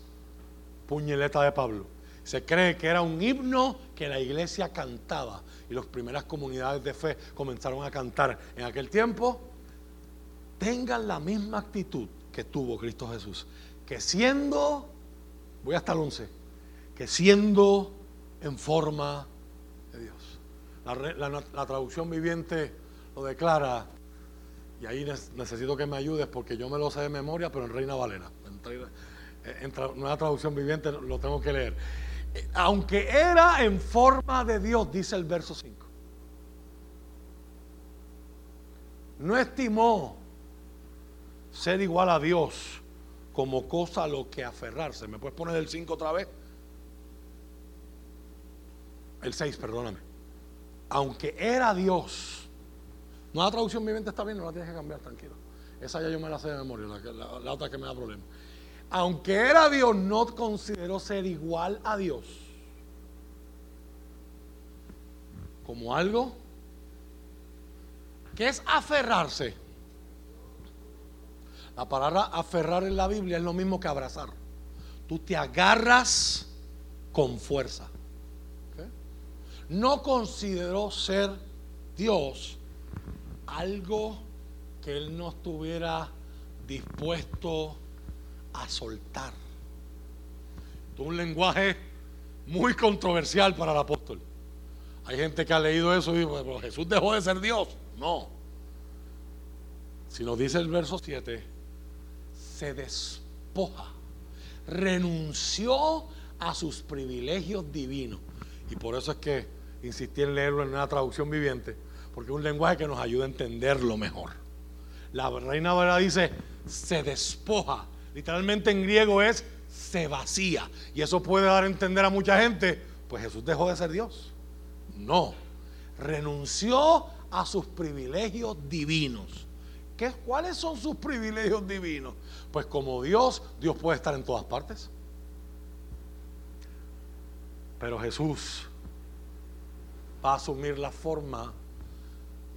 Speaker 1: puñeleta de Pablo. Se cree que era un himno que la iglesia cantaba y las primeras comunidades de fe comenzaron a cantar en aquel tiempo. Tengan la misma actitud que tuvo Cristo Jesús, que siendo, voy hasta el 11, que siendo en forma de Dios. La, traducción viviente lo declara, y ahí necesito que me ayudes porque yo me lo sé de memoria, pero en Reina Valera. En, en nueva traducción viviente lo tengo que leer aunque era en forma de Dios, dice el verso 5, no estimó ser igual a Dios como cosa a lo que aferrarse. ¿Me puedes poner el 5 otra vez? El 6, perdóname. Aunque era Dios. No la traducción viviente está bien, no la tienes que cambiar, tranquilo. Esa ya yo me la sé de memoria, la, otra que me da problema. Aunque era Dios, no consideró ser igual a Dios como algo que es aferrarse. La palabra aferrar en la Biblia es lo mismo que abrazar. Tú te agarras con fuerza. No consideró ser Dios algo que él no estuviera dispuesto a soltar. un lenguaje muy controversial para el apóstol. Hay gente que ha leído eso y dice, pero Jesús dejó de ser Dios. No. Si nos dice el verso 7, se despoja, renunció a sus privilegios divinos. Y por eso es que insistí en leerlo en una traducción viviente, porque es un lenguaje que nos ayuda a entenderlo mejor. La reina Valera dice, se despoja. Literalmente en griego es se vacía. Y eso puede dar a entender a mucha gente, pues Jesús dejó de ser Dios. No, renunció a sus privilegios divinos. ¿Qué, ¿Cuáles son sus privilegios divinos? Pues como Dios, Dios puede estar en todas partes. Pero Jesús va a asumir la forma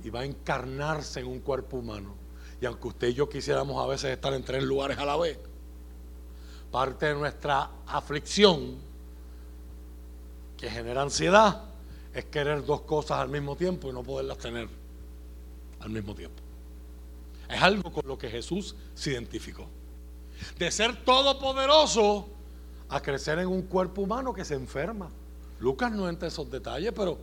Speaker 1: y va a encarnarse en un cuerpo humano. Y aunque usted y yo quisiéramos a veces estar en tres lugares a la vez, parte de nuestra aflicción que genera ansiedad es querer dos cosas al mismo tiempo y no poderlas tener al mismo tiempo. Es algo con lo que Jesús se identificó. De ser todopoderoso a crecer en un cuerpo humano que se enferma. Lucas no entra en esos detalles, pero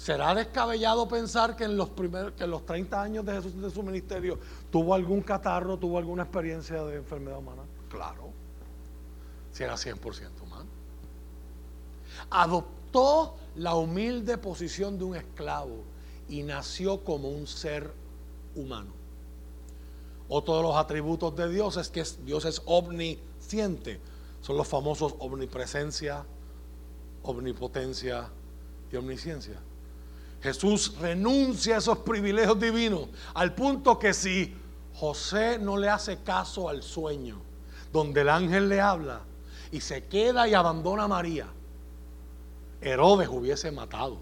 Speaker 1: ¿será descabellado pensar que en los primeros, que en los 30 años de Jesús de su ministerio tuvo algún catarro, tuvo alguna experiencia de enfermedad humana? Claro. Si era 100% humano. Adoptó la humilde posición de un esclavo y nació como un ser humano. Otro de los atributos de Dios es que Dios es omnisciente. Son los famosos omnipresencia, omnipotencia y omnisciencia. Jesús renuncia a esos privilegios divinos al punto que si José no le hace caso al sueño, donde el ángel le habla y se queda y abandona a María, Herodes hubiese matado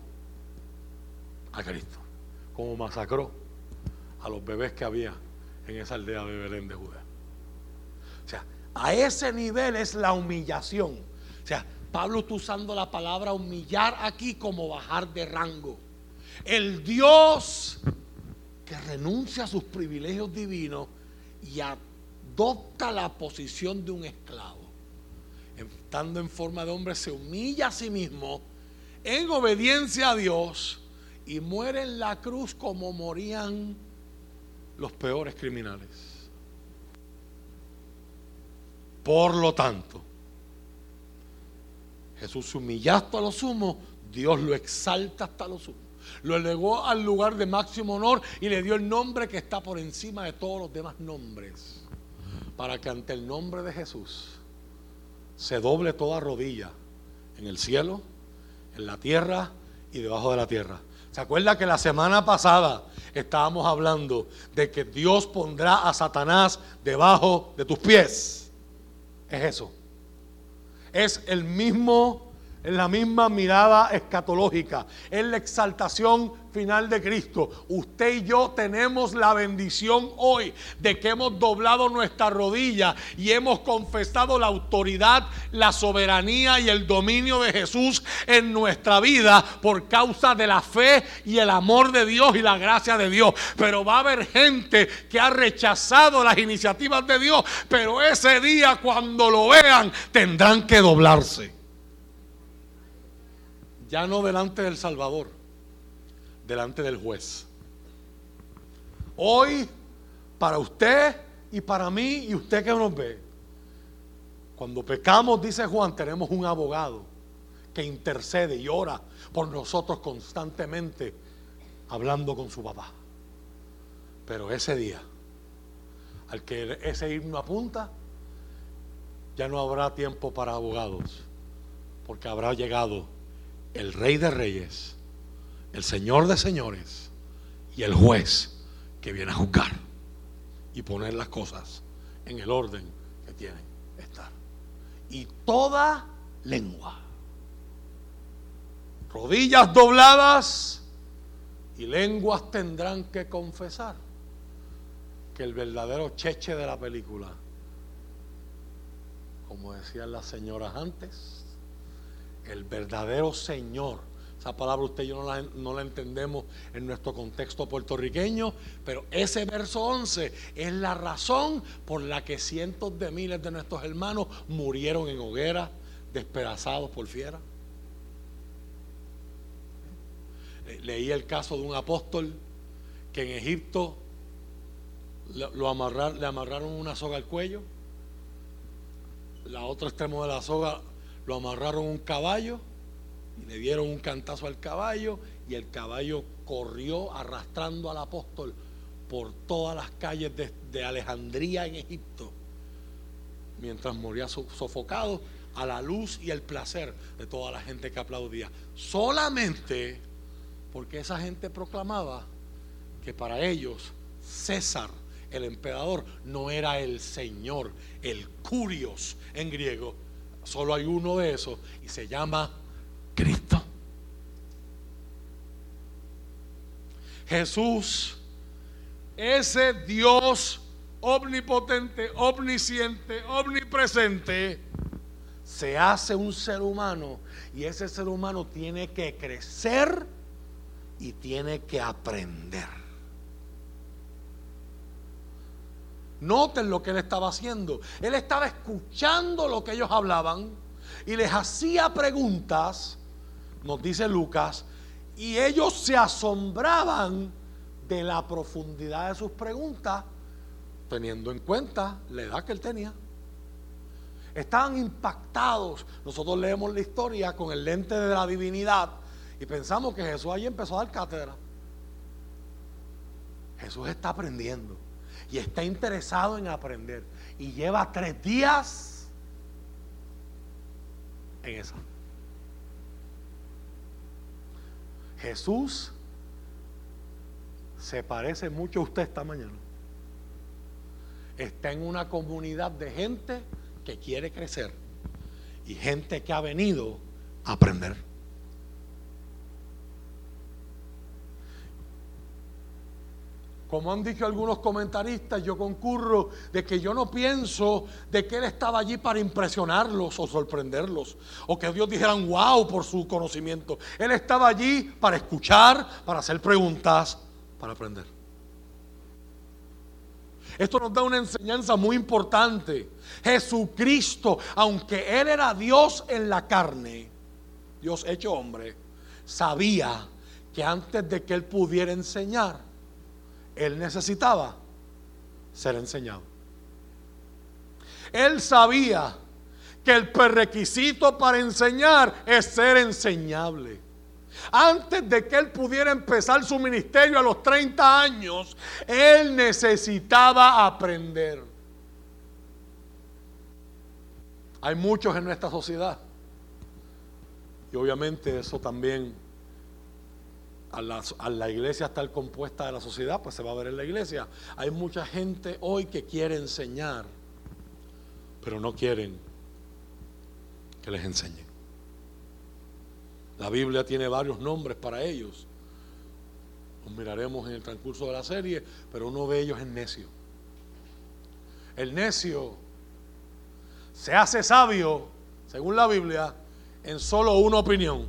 Speaker 1: a Cristo, como masacró a los bebés que había en esa aldea de Belén de Judea. O sea, a ese nivel es la humillación. O sea, Pablo está usando la palabra humillar aquí como bajar de rango. El Dios que renuncia a sus privilegios divinos y adopta la posición de un esclavo. Estando en forma de hombre, se humilla a sí mismo en obediencia a Dios y muere en la cruz como morían los peores criminales. Por lo tanto, Jesús se humilla hasta lo sumo, Dios lo exalta hasta lo sumo. Lo elevó al lugar de máximo honor y le dio el nombre que está por encima de todos los demás nombres. Para que ante el nombre de Jesús se doble toda rodilla en el cielo, en la tierra y debajo de la tierra. ¿Se acuerda que la semana pasada estábamos hablando de que Dios pondrá a Satanás debajo de tus pies? Es eso. Es el mismo es la misma mirada escatológica, es la exaltación final de Cristo. Usted y yo tenemos la bendición hoy de que hemos doblado nuestra rodilla y hemos confesado la autoridad, la soberanía y el dominio de Jesús en nuestra vida por causa de la fe y el amor de Dios y la gracia de Dios. Pero va a haber gente que ha rechazado las iniciativas de Dios, pero ese día cuando lo vean tendrán que doblarse ya no delante del Salvador, delante del juez. Hoy, para usted y para mí y usted que nos ve, cuando pecamos, dice Juan, tenemos un abogado que intercede y ora por nosotros constantemente, hablando con su papá. Pero ese día, al que ese himno apunta, ya no habrá tiempo para abogados, porque habrá llegado el Rey de Reyes, el Señor de Señores y el juez que viene a juzgar. y poner las cosas en el orden que tienen que estar. Y toda lengua, rodillas dobladas y lenguas tendrán que confesar que el verdadero cheche de la película, como decían las señoras antes, el verdadero Señor esa palabra usted y yo no la, entendemos en nuestro contexto puertorriqueño, pero ese verso 11 es la razón por la que cientos de miles de nuestros hermanos murieron en hoguera, despedazados por fiera. Leí el caso de un apóstol que en Egipto lo le amarraron una soga al cuello, la otro extremo de la soga lo amarraron un caballo y le dieron un cantazo al caballo y el caballo corrió arrastrando al apóstol por todas las calles de, Alejandría en Egipto, mientras moría sofocado a la luz y el placer de toda la gente que aplaudía. Solamente porque esa gente proclamaba que para ellos César, el emperador, no era el Señor, el curios en griego. Solo hay uno de esos y se llama Cristo. Jesús, ese Dios omnipotente, omnisciente, omnipresente, se hace un ser humano y ese ser humano tiene que crecer y tiene que aprender. Noten lo que él estaba haciendo. Él estaba escuchando lo que ellos hablaban y les hacía preguntas nos dice Lucas, y ellos se asombraban de la profundidad de sus preguntas, teniendo en cuenta la edad que él tenía. Estaban impactados. Nosotros leemos la historia con el lente de la divinidad y pensamos que Jesús ahí empezó a dar cátedra. Jesús está aprendiendo y está interesado en aprender. Y lleva tres días en esa. Jesús se parece mucho a usted esta mañana. Está en una comunidad de gente que quiere crecer y gente que ha venido a aprender. Como han dicho algunos comentaristas, yo concurro de que yo no pienso de que Él estaba allí para impresionarlos o sorprenderlos, o que Dios dijeran wow por su conocimiento. Él estaba allí para escuchar, para hacer preguntas, para aprender. Esto nos da una enseñanza muy importante. Jesucristo, aunque Él era Dios en la carne, Dios hecho hombre, sabía que antes de que Él pudiera enseñar, él necesitaba ser enseñado. Él sabía que el prerequisito para enseñar es ser enseñable. Antes de que él pudiera empezar su ministerio a los 30 años, él necesitaba aprender. Hay muchos en nuestra sociedad. Y obviamente eso también a la, iglesia estar compuesta de la sociedad, pues se va a ver en la iglesia. Hay mucha gente hoy que quiere enseñar, pero no quieren que les enseñen. La Biblia tiene varios nombres para ellos. Los miraremos en el transcurso de la serie, pero uno de ellos es necio. El necio se hace sabio, según la Biblia, en solo una opinión,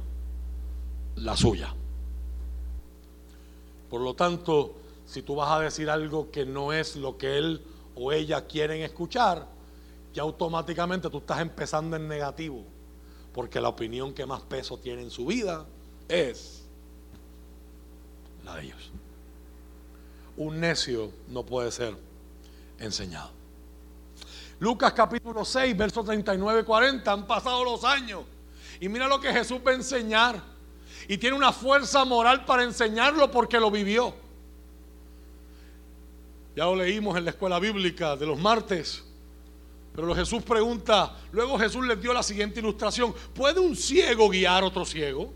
Speaker 1: la suya. Por lo tanto, si tú vas a decir algo que no es lo que él o ella quieren escuchar, ya automáticamente tú estás empezando en negativo, porque la opinión que más peso tiene en su vida es la de ellos. Un necio no puede ser enseñado. Lucas capítulo 6, versos 39 y 40, han pasado los años. Y mira lo que Jesús va a enseñar y tiene una fuerza moral para enseñarlo porque lo vivió. Ya lo leímos en la escuela bíblica de los martes. Pero Jesús pregunta, luego Jesús les dio la siguiente ilustración, ¿puede un ciego guiar a otro ciego?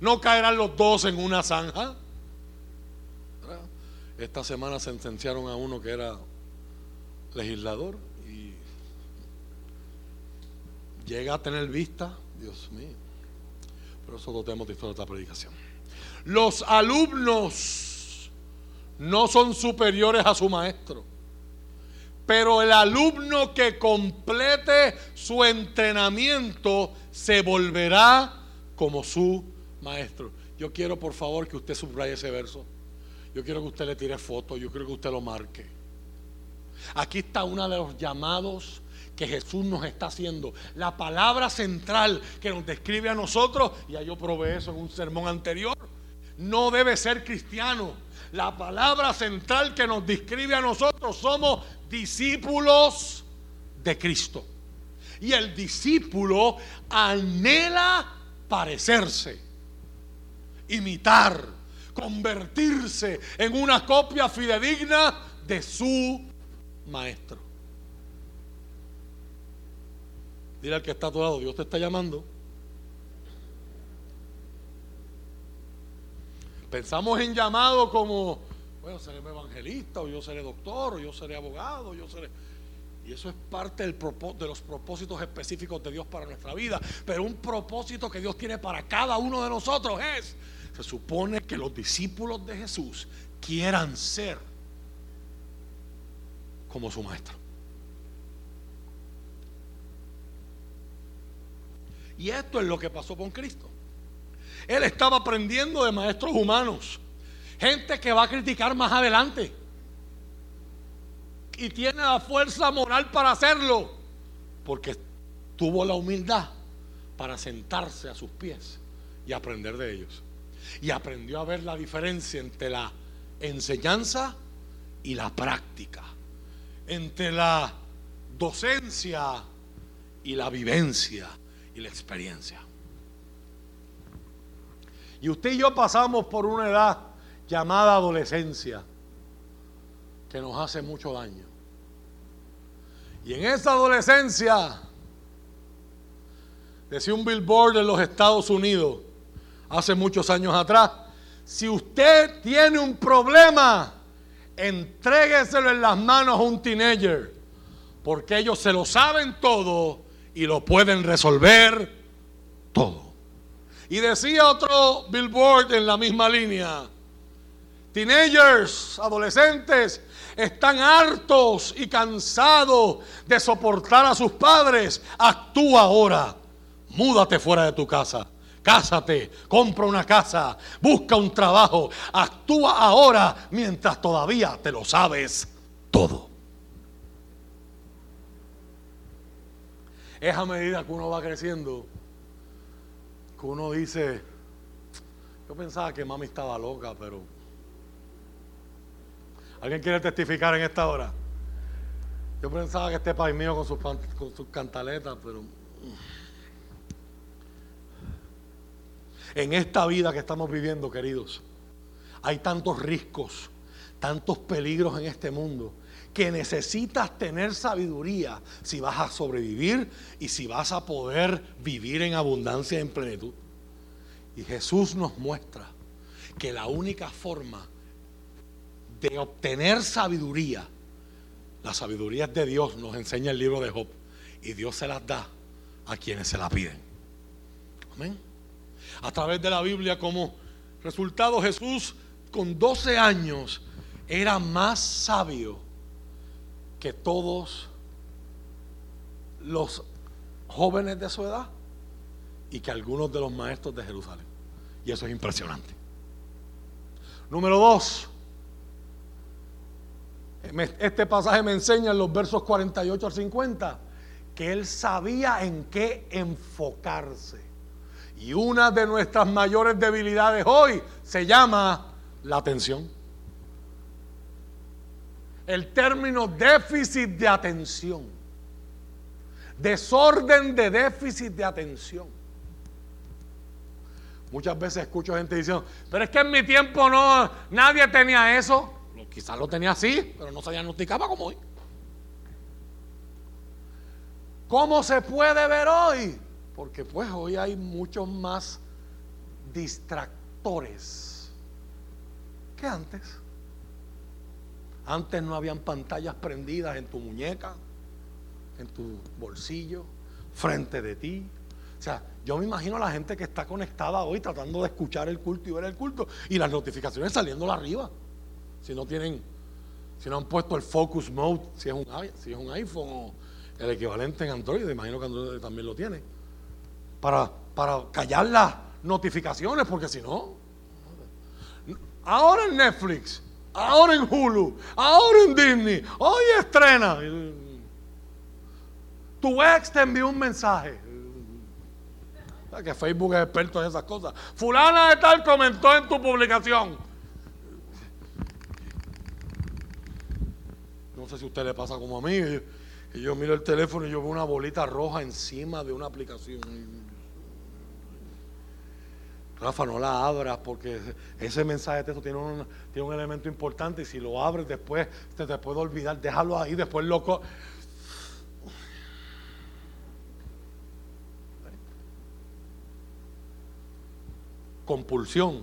Speaker 1: ¿No caerán los dos en una zanja? Esta semana sentenciaron a uno que era legislador y llega a tener vista, Dios mío. Pero eso lo tenemos de otra predicación. Los alumnos no son superiores a su maestro. Pero el alumno que complete su entrenamiento se volverá como su maestro. Yo quiero por favor que usted subraye ese verso. Yo quiero que usted le tire foto, yo quiero que usted lo marque. Aquí está uno de los llamados que Jesús nos está haciendo. La palabra central que nos describe a nosotros, ya yo probé eso en un sermón anterior, no debe ser cristiano. La palabra central que nos describe a nosotros somos discípulos de Cristo. Y el discípulo anhela parecerse, imitar, convertirse en una copia fidedigna de su maestro. Dile al que está a tu lado, Dios te está llamando. Pensamos en llamado como, bueno, seré evangelista, o yo seré doctor, o yo seré abogado, yo seré... Y eso es parte del de los propósitos específicos de Dios para nuestra vida. Pero un propósito que Dios tiene para cada uno de nosotros es, se supone que los discípulos de Jesús quieran ser como su maestro. Y esto es lo que pasó con Cristo. Él estaba aprendiendo de maestros humanos, gente que va a criticar más adelante. Y tiene la fuerza moral para hacerlo, porque tuvo la humildad para sentarse a sus pies y aprender de ellos. Y aprendió a ver la diferencia entre la enseñanza y la práctica, entre la docencia y la vivencia y la experiencia. Y usted y yo pasamos por una edad llamada adolescencia que nos hace mucho daño. Y en esa adolescencia, decía un billboard en los Estados Unidos, hace muchos años atrás, si usted tiene un problema, entrégueselo en las manos a un teenager, porque ellos se lo saben todo y lo pueden resolver todo. Y decía otro billboard en la misma línea, teenagers, adolescentes, están hartos y cansados de soportar a sus padres. Actúa ahora. Múdate fuera de tu casa. Cásate, compra una casa, busca un trabajo. Actúa ahora mientras todavía te lo sabes todo. Es a medida que uno va creciendo que uno dice, yo pensaba que mami estaba loca, pero ¿Alguien quiere testificar en esta hora? Yo pensaba que este país mío con sus, con sus cantaletas, pero... En esta vida que estamos viviendo, queridos, hay tantos riscos, tantos peligros en este mundo, que necesitas tener sabiduría si vas a sobrevivir y si vas a poder vivir en abundancia y en plenitud. Y Jesús nos muestra que la única forma de obtener sabiduría. La sabiduría es de Dios, nos enseña el libro de Job. Y Dios se las da a quienes se la piden. Amén. A través de la Biblia como resultado Jesús con 12 años era más sabio que todos los jóvenes de su edad y que algunos de los maestros de Jerusalén. Y eso es impresionante. Número dos, este pasaje me enseña en los versos 48 al 50 que él sabía en qué enfocarse. Y una de nuestras mayores debilidades hoy se llama la atención. El término déficit de atención. Desorden de déficit de atención. Muchas veces escucho gente diciendo, pero es que en mi tiempo no, nadie tenía eso. Quizás lo tenía así, pero no se diagnosticaba como hoy. ¿Cómo se puede ver hoy? Porque pues hoy hay muchos más distractores que antes. Antes no habían pantallas prendidas en tu muñeca, en tu bolsillo, frente de ti. O sea, yo me imagino a la gente que está conectada hoy tratando de escuchar el culto y ver el culto y las notificaciones saliendo arriba. Si no tienen, si no han puesto el focus mode, si es un, iPhone o el equivalente en Android, imagino que Android también lo tiene, para, para callar las notificaciones, porque si no, ahora en Netflix, ahora en Hulu, ahora en Disney, hoy estrena. Tu ex te envió un mensaje que Facebook es experto en esas cosas. Fulana de tal comentó en tu publicación. No sé si a usted le pasa como a mí. Y yo miro el teléfono y yo veo una bolita roja encima de una aplicación. Rafa, no la abras porque ese mensaje de texto tiene un, tiene un elemento importante y si lo abres después te, te puede olvidar. Déjalo ahí, después loco. compulsión,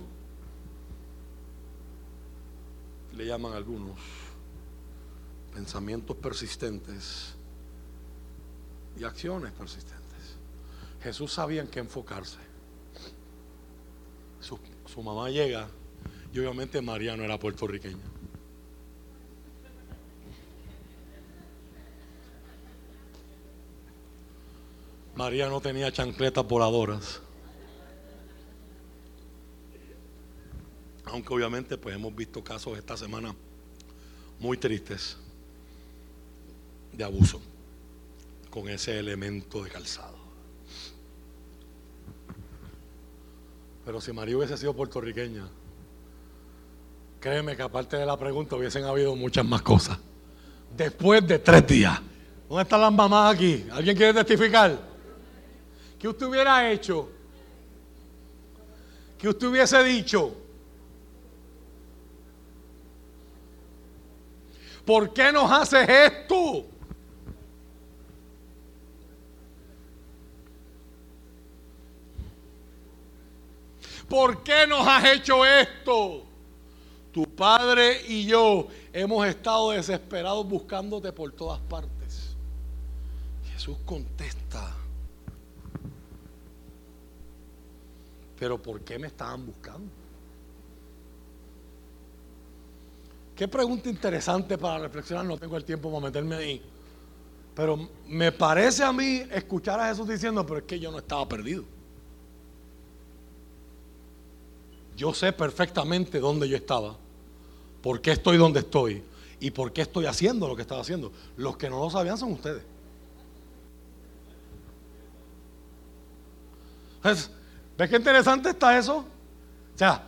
Speaker 1: le llaman algunos, pensamientos persistentes y acciones persistentes. Jesús sabía en qué enfocarse. Su, mamá llega y obviamente María no era puertorriqueña. María no tenía chancletas voladoras. Aunque obviamente pues hemos visto casos esta semana muy tristes de abuso con ese elemento de calzado. Pero si María hubiese sido puertorriqueña, créeme que aparte de la pregunta hubiesen habido muchas más cosas. Después de tres días. ¿Dónde están las mamás aquí? ¿Alguien quiere testificar? ¿Qué usted hubiera hecho? ¿Qué usted hubiese dicho? ¿por qué nos haces esto? ¿Por qué nos has hecho esto? Tu padre y yo hemos estado desesperados buscándote por todas partes. Jesús contesta, pero ¿por qué me estaban buscando? Qué pregunta interesante para reflexionar, no tengo el tiempo para meterme ahí. Pero me parece a mí escuchar a Jesús diciendo, pero es que yo no estaba perdido. Yo sé perfectamente dónde yo estaba, por qué estoy donde estoy y por qué estoy haciendo lo que estaba haciendo. Los que no lo sabían son ustedes. ¿Ves qué interesante está eso? O sea,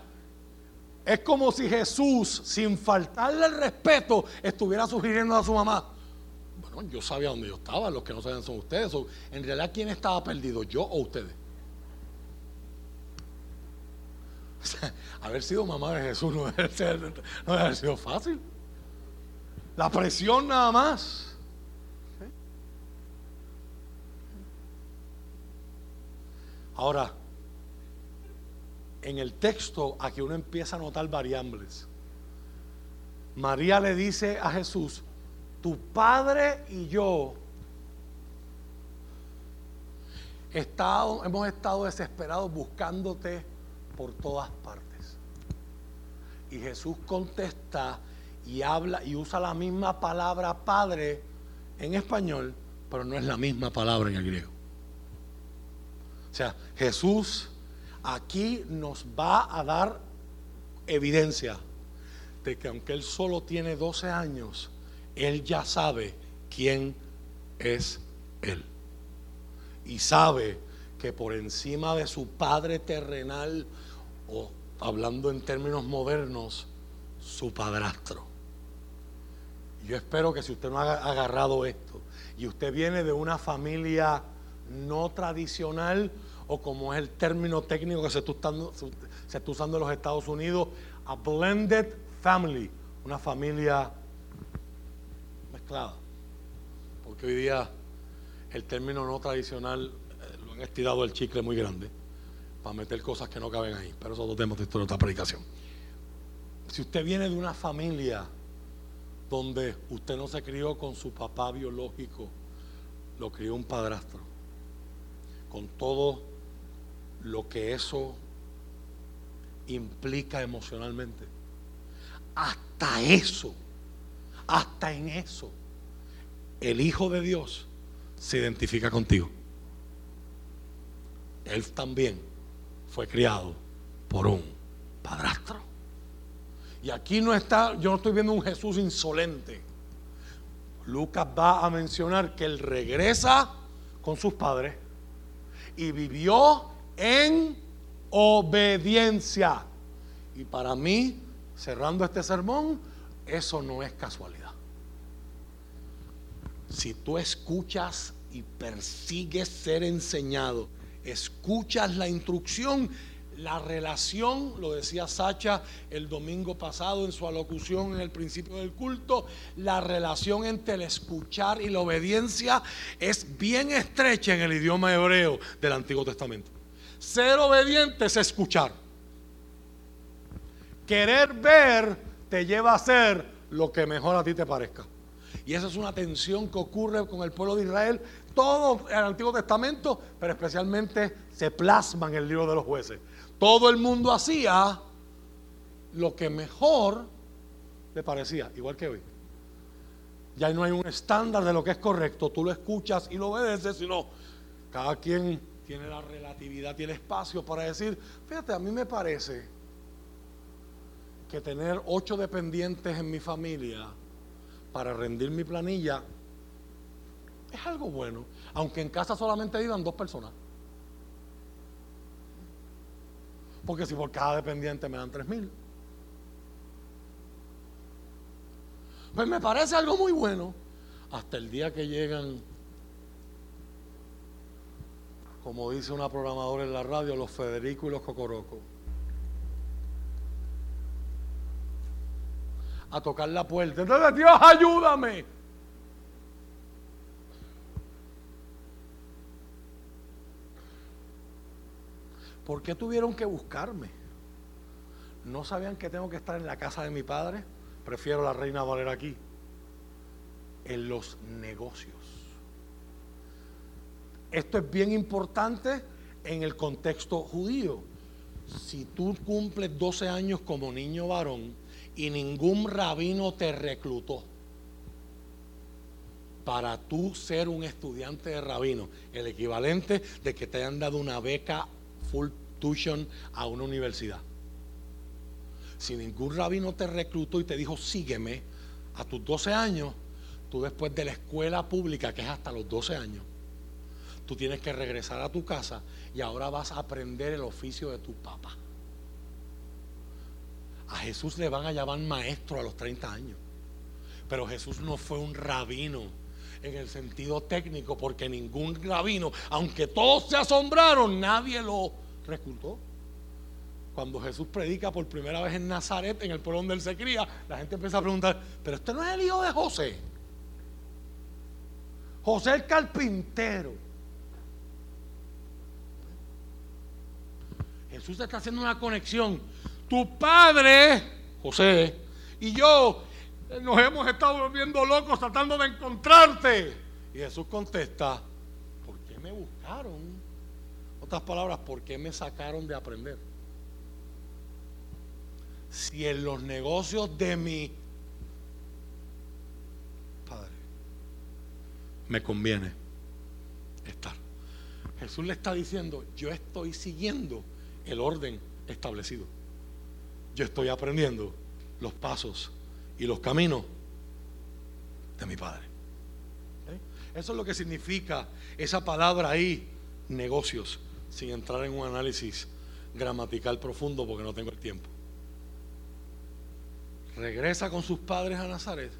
Speaker 1: es como si Jesús, sin faltarle el respeto, estuviera sugiriendo a su mamá. Bueno, yo sabía dónde yo estaba, los que no saben son ustedes. en realidad, ¿quién estaba perdido? ¿Yo o ustedes? Haber sido mamá de Jesús no debe, haber sido fácil. La presión nada más. Ahora, en el texto aquí uno empieza a notar variables. María le dice a Jesús, tu padre y yo hemos estado desesperados buscándote por todas partes. Y Jesús contesta y habla y usa la misma palabra padre en español, pero no es la misma palabra en el griego. O sea, Jesús aquí nos va a dar evidencia de que aunque él solo tiene 12 años, él ya sabe quién es él. Y sabe que por encima de su padre terrenal, o hablando en términos modernos, su padrastro. Yo espero que si usted no ha agarrado esto y usted viene de una familia no tradicional, o como es el término técnico que se está, usando, se está usando en los Estados Unidos, a blended family, una familia mezclada. Porque hoy día el término no tradicional eh, lo han estirado el chicle muy grande para meter cosas que no caben ahí. Pero eso lo tenemos de otra predicación. Si usted viene de una familia donde usted no se crió con su papá biológico, lo crió un padrastro, con todo lo que eso implica emocionalmente. Hasta eso, hasta en eso, el Hijo de Dios se identifica contigo. Él también fue criado por un padrastro. Y aquí no está, yo no estoy viendo un Jesús insolente. Lucas va a mencionar que él regresa con sus padres y vivió en obediencia. Y para mí, cerrando este sermón, eso no es casualidad. Si tú escuchas y persigues ser enseñado, escuchas la instrucción, la relación, lo decía Sacha el domingo pasado en su alocución en el principio del culto, la relación entre el escuchar y la obediencia es bien estrecha en el idioma hebreo del Antiguo Testamento. Ser obediente es escuchar. Querer ver te lleva a hacer lo que mejor a ti te parezca. Y esa es una tensión que ocurre con el pueblo de Israel, todo el Antiguo Testamento, pero especialmente se plasma en el libro de los jueces. Todo el mundo hacía lo que mejor le parecía, igual que hoy. Ya no hay un estándar de lo que es correcto, tú lo escuchas y lo obedeces, sino cada quien tiene la relatividad el espacio para decir, fíjate, a mí me parece que tener ocho dependientes en mi familia para rendir mi planilla es algo bueno, aunque en casa solamente vivan dos personas. Porque si por cada dependiente me dan tres mil. Pues me parece algo muy bueno. Hasta el día que llegan, como dice una programadora en la radio, los Federico y los Cocorocos. a tocar la puerta. Entonces, Dios, ayúdame. ¿Por qué tuvieron que buscarme? ¿No sabían que tengo que estar en la casa de mi padre? Prefiero la reina valer aquí. En los negocios. Esto es bien importante en el contexto judío. Si tú cumples 12 años como niño varón, y ningún rabino te reclutó para tú ser un estudiante de rabino, el equivalente de que te hayan dado una beca full tuition a una universidad. Si ningún rabino te reclutó y te dijo, sígueme, a tus 12 años, tú después de la escuela pública, que es hasta los 12 años, tú tienes que regresar a tu casa y ahora vas a aprender el oficio de tu papá. A Jesús le van a llamar maestro a los 30 años. Pero Jesús no fue un rabino en el sentido técnico, porque ningún rabino, aunque todos se asombraron, nadie lo reclutó. Cuando Jesús predica por primera vez en Nazaret, en el pueblo donde él se cría, la gente empieza a preguntar, pero este no es el hijo de José. José el carpintero. Jesús está haciendo una conexión tu padre, José, y yo nos hemos estado volviendo locos tratando de encontrarte. Y Jesús contesta, ¿por qué me buscaron? Otras palabras, ¿por qué me sacaron de aprender? Si en los negocios de mi Padre me conviene estar. Jesús le está diciendo, yo estoy siguiendo el orden establecido yo estoy aprendiendo los pasos y los caminos de mi Padre. Eso es lo que significa esa palabra ahí, negocios, sin entrar en un análisis gramatical profundo porque no tengo el tiempo. Regresa con sus padres a Nazaret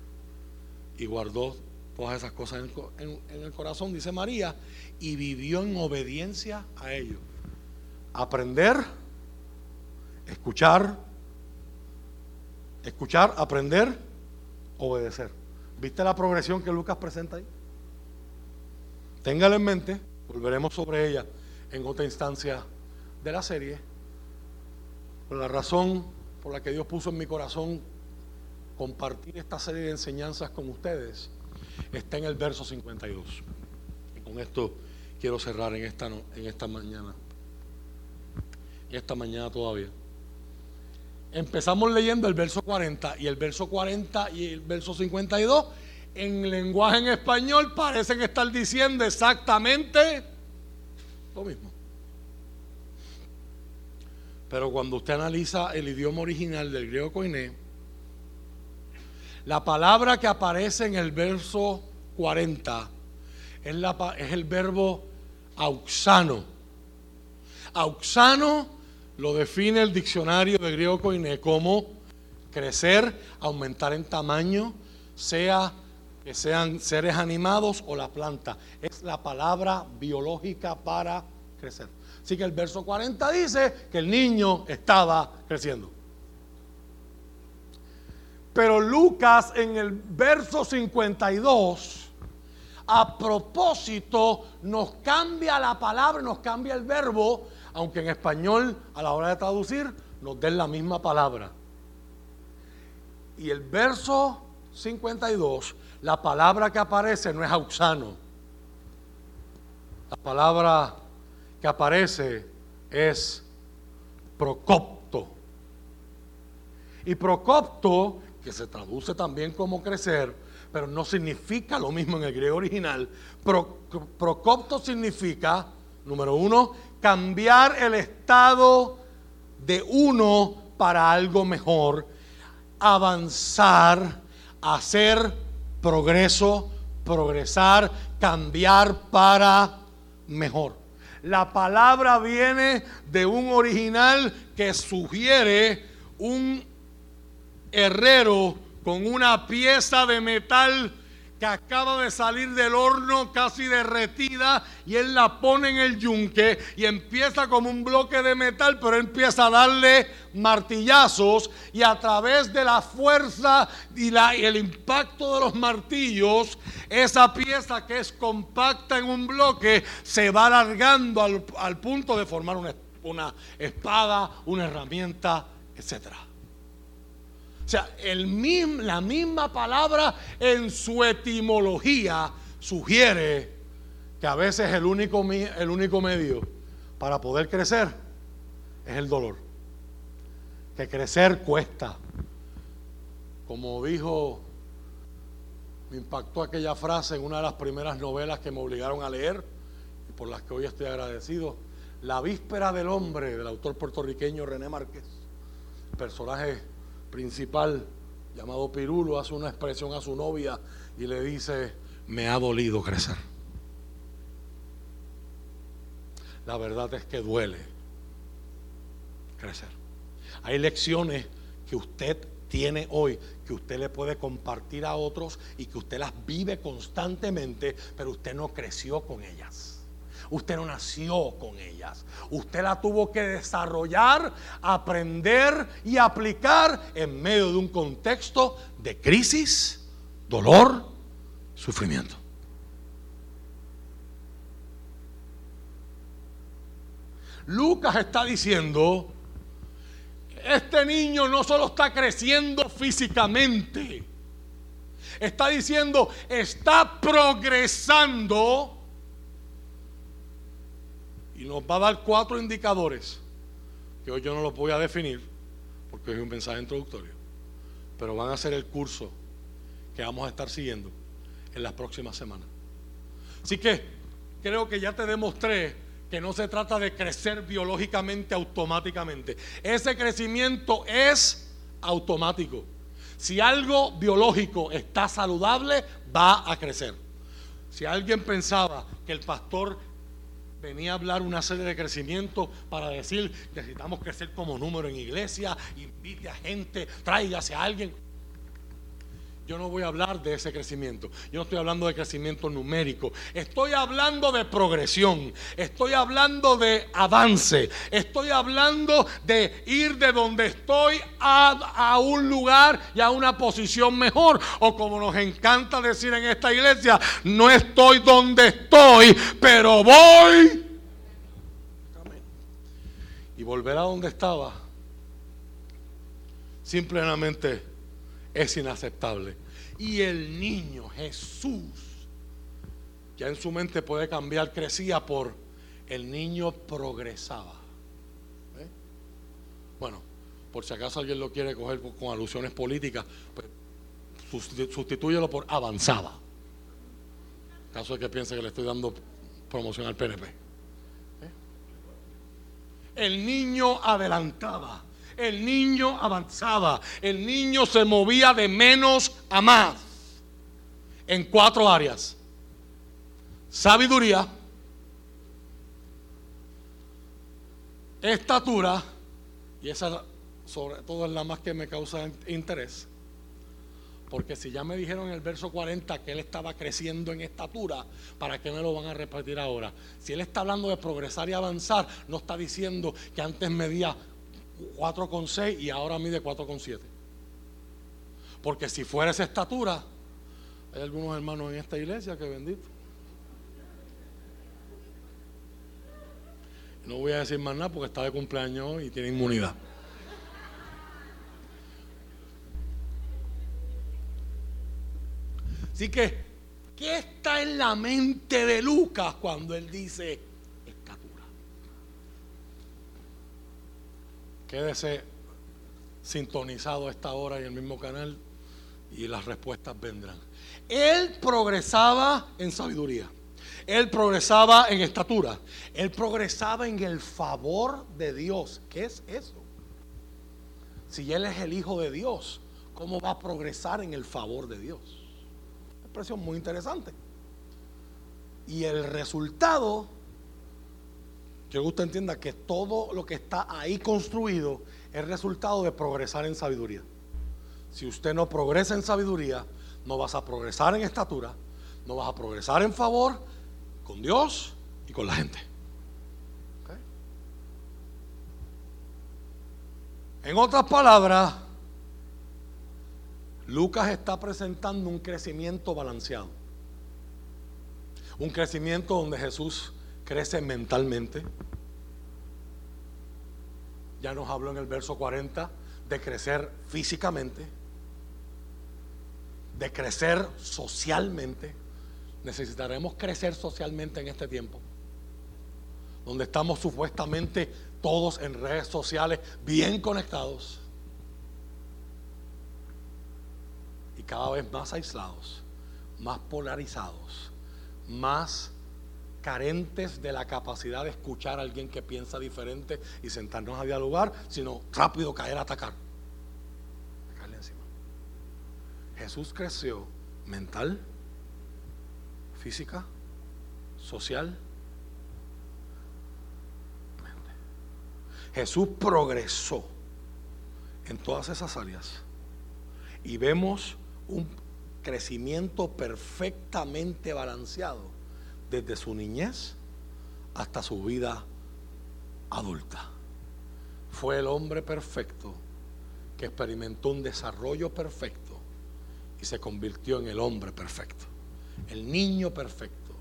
Speaker 1: y guardó todas esas cosas en, en el corazón, dice María, y vivió en obediencia a ellos. Aprender, escuchar, Escuchar, aprender, obedecer. ¿Viste la progresión que Lucas presenta ahí? Téngala en mente, volveremos sobre ella en otra instancia de la serie. La razón por la que Dios puso en mi corazón compartir esta serie de enseñanzas con ustedes está en el verso 52. Y con esto quiero cerrar en esta, en esta mañana. En esta mañana todavía. Empezamos leyendo el verso 40 y el verso 40 y el verso 52 en lenguaje en español parecen estar diciendo exactamente lo mismo. Pero cuando usted analiza el idioma original del griego koiné, la palabra que aparece en el verso 40 es, es el verbo auxano. Auxano lo define el diccionario de griego koiné como crecer, aumentar en tamaño, sea que sean seres animados o la planta. Es la palabra biológica para crecer. Así que el verso 40 dice que el niño estaba creciendo. Pero Lucas en el verso 52, a propósito, nos cambia la palabra, nos cambia el verbo, aunque en español a la hora de traducir nos den la misma palabra. Y el verso 52, la palabra que aparece no es auxano. La palabra que aparece es procopto. Y procopto, que se traduce también como crecer, pero no significa lo mismo en el griego original. procopto significa, número uno, cambiar el estado de uno para algo mejor, avanzar, hacer progreso, progresar, cambiar para mejor. La palabra viene de un original que sugiere un herrero con una pieza de metal que acaba de salir del horno casi derretida y él la pone en el yunque y empieza como un bloque de metal, pero empieza a darle martillazos y a través de la fuerza y, la, el impacto de los martillos, esa pieza que es compacta en un bloque se va alargando al, punto de formar una, una espada, una herramienta, etcétera. Sea, la misma palabra en su etimología sugiere que a veces el único, el único medio para poder crecer es el dolor. Que crecer cuesta. Como dijo, me impactó aquella frase en una de las primeras novelas que me obligaron a leer y por las que hoy estoy agradecido. La víspera del hombre del autor puertorriqueño René Márquez. Personaje principal, llamado Pirulo, hace una expresión a su novia y le dice, me ha dolido crecer. La verdad es que duele crecer. Hay lecciones que usted tiene hoy, que usted le puede compartir a otros y que usted las vive constantemente, pero usted no creció con ellas. Usted no nació con ellas. Usted la tuvo que desarrollar, aprender y aplicar en medio de un contexto de crisis, dolor, sufrimiento. Lucas está diciendo, este niño no solo está creciendo físicamente, está diciendo, está progresando y nos va a dar cuatro indicadores que hoy yo no los voy a definir porque es un mensaje introductorio, pero van a ser el curso que vamos a estar siguiendo en las próximas semanas. Así que creo que ya te demostré que no se trata de crecer biológicamente automáticamente. Ese crecimiento es automático. Si algo biológico está saludable, va a crecer. Si alguien pensaba que el pastor venía a hablar una serie de crecimiento para decir necesitamos crecer como número en iglesia, invite a gente, tráigase a alguien. Yo no voy a hablar de ese crecimiento. Yo no estoy hablando de crecimiento numérico. Estoy hablando de progresión. Estoy hablando de avance. Estoy hablando de ir de donde estoy a, un lugar y a una posición mejor. O como nos encanta decir en esta iglesia, no estoy donde estoy, pero voy. Y volver a donde estaba. Simplemente es inaceptable. Y el niño, Jesús, ya en su mente puede cambiar, crecía por el niño progresaba. ¿Eh? Bueno, por si acaso alguien lo quiere coger con alusiones políticas, pues sustitúyelo por avanzaba. Caso de que piense que le estoy dando promoción al PNP. ¿Eh? El niño adelantaba, el niño avanzaba, el niño se movía de menos a más en cuatro áreas. Sabiduría, estatura, y esa sobre todo es la más que me causa interés, porque si ya me dijeron en el verso 40 que él estaba creciendo en estatura, ¿para qué me lo van a repetir ahora? Si él está hablando de progresar y avanzar, no está diciendo que antes medía 4,6 y ahora mide 4,7. Porque si fuera esa estatura, hay algunos hermanos en esta iglesia que bendito. No voy a decir más nada porque está de cumpleaños y tiene inmunidad. Así que, ¿qué está en la mente de Lucas cuando él dice estatura? Quédese sintonizado a esta hora en el mismo canal y las respuestas vendrán. Él progresaba en sabiduría. Él progresaba en estatura. Él progresaba en el favor de Dios. ¿Qué es eso? Si Él es el Hijo de Dios, ¿cómo va a progresar en el favor de Dios? expresión muy interesante. Y el resultado, quiero que usted entienda que todo lo que está ahí construido es resultado de progresar en sabiduría. Si usted no progresa en sabiduría, no vas a progresar en estatura, no vas a progresar en favor con Dios y con la gente. En otras palabras, Lucas está presentando un crecimiento balanceado. Un crecimiento donde Jesús crece mentalmente. Ya nos habló en el verso 40 de crecer físicamente, de crecer socialmente. Necesitaremos crecer socialmente en este tiempo, donde estamos supuestamente todos en redes sociales bien conectados cada vez más aislados, más polarizados, más carentes de la capacidad de escuchar a alguien que piensa diferente y sentarnos a dialogar, sino rápido caer a atacar. Jesús creció mental, física, social. Jesús progresó en todas esas áreas y vemos un crecimiento perfectamente balanceado desde su niñez hasta su vida adulta. Fue el hombre perfecto que experimentó un desarrollo perfecto y se convirtió en el hombre perfecto, el niño perfecto,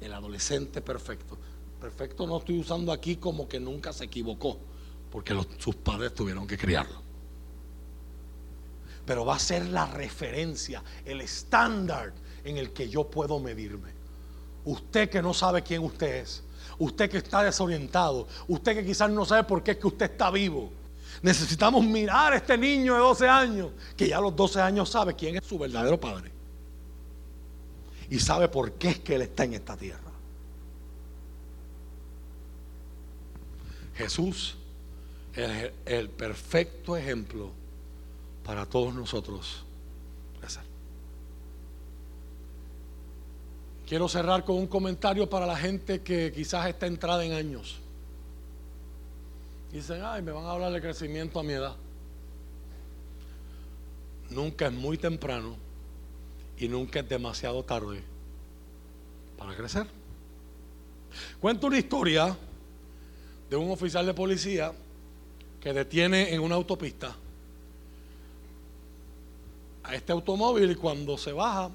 Speaker 1: el adolescente perfecto. Perfecto no estoy usando aquí como que nunca se equivocó, porque sus padres tuvieron que criarlo pero va a ser la referencia, el estándar en el que yo puedo medirme. Usted que no sabe quién usted es, usted que está desorientado, usted que quizás no sabe por qué es que usted está vivo. Necesitamos mirar a este niño de 12 años, que ya a los 12 años sabe quién es su verdadero padre. Y sabe por qué es que él está en esta tierra. Jesús es el perfecto ejemplo para todos nosotros Quiero cerrar con un comentario para la gente que quizás está entrada en años. Dicen, ay, me van a hablar de crecimiento a mi edad. Nunca es muy temprano y nunca es demasiado tarde para crecer. Cuento una historia de un oficial de policía que detiene en una autopista a este automóvil y cuando se baja,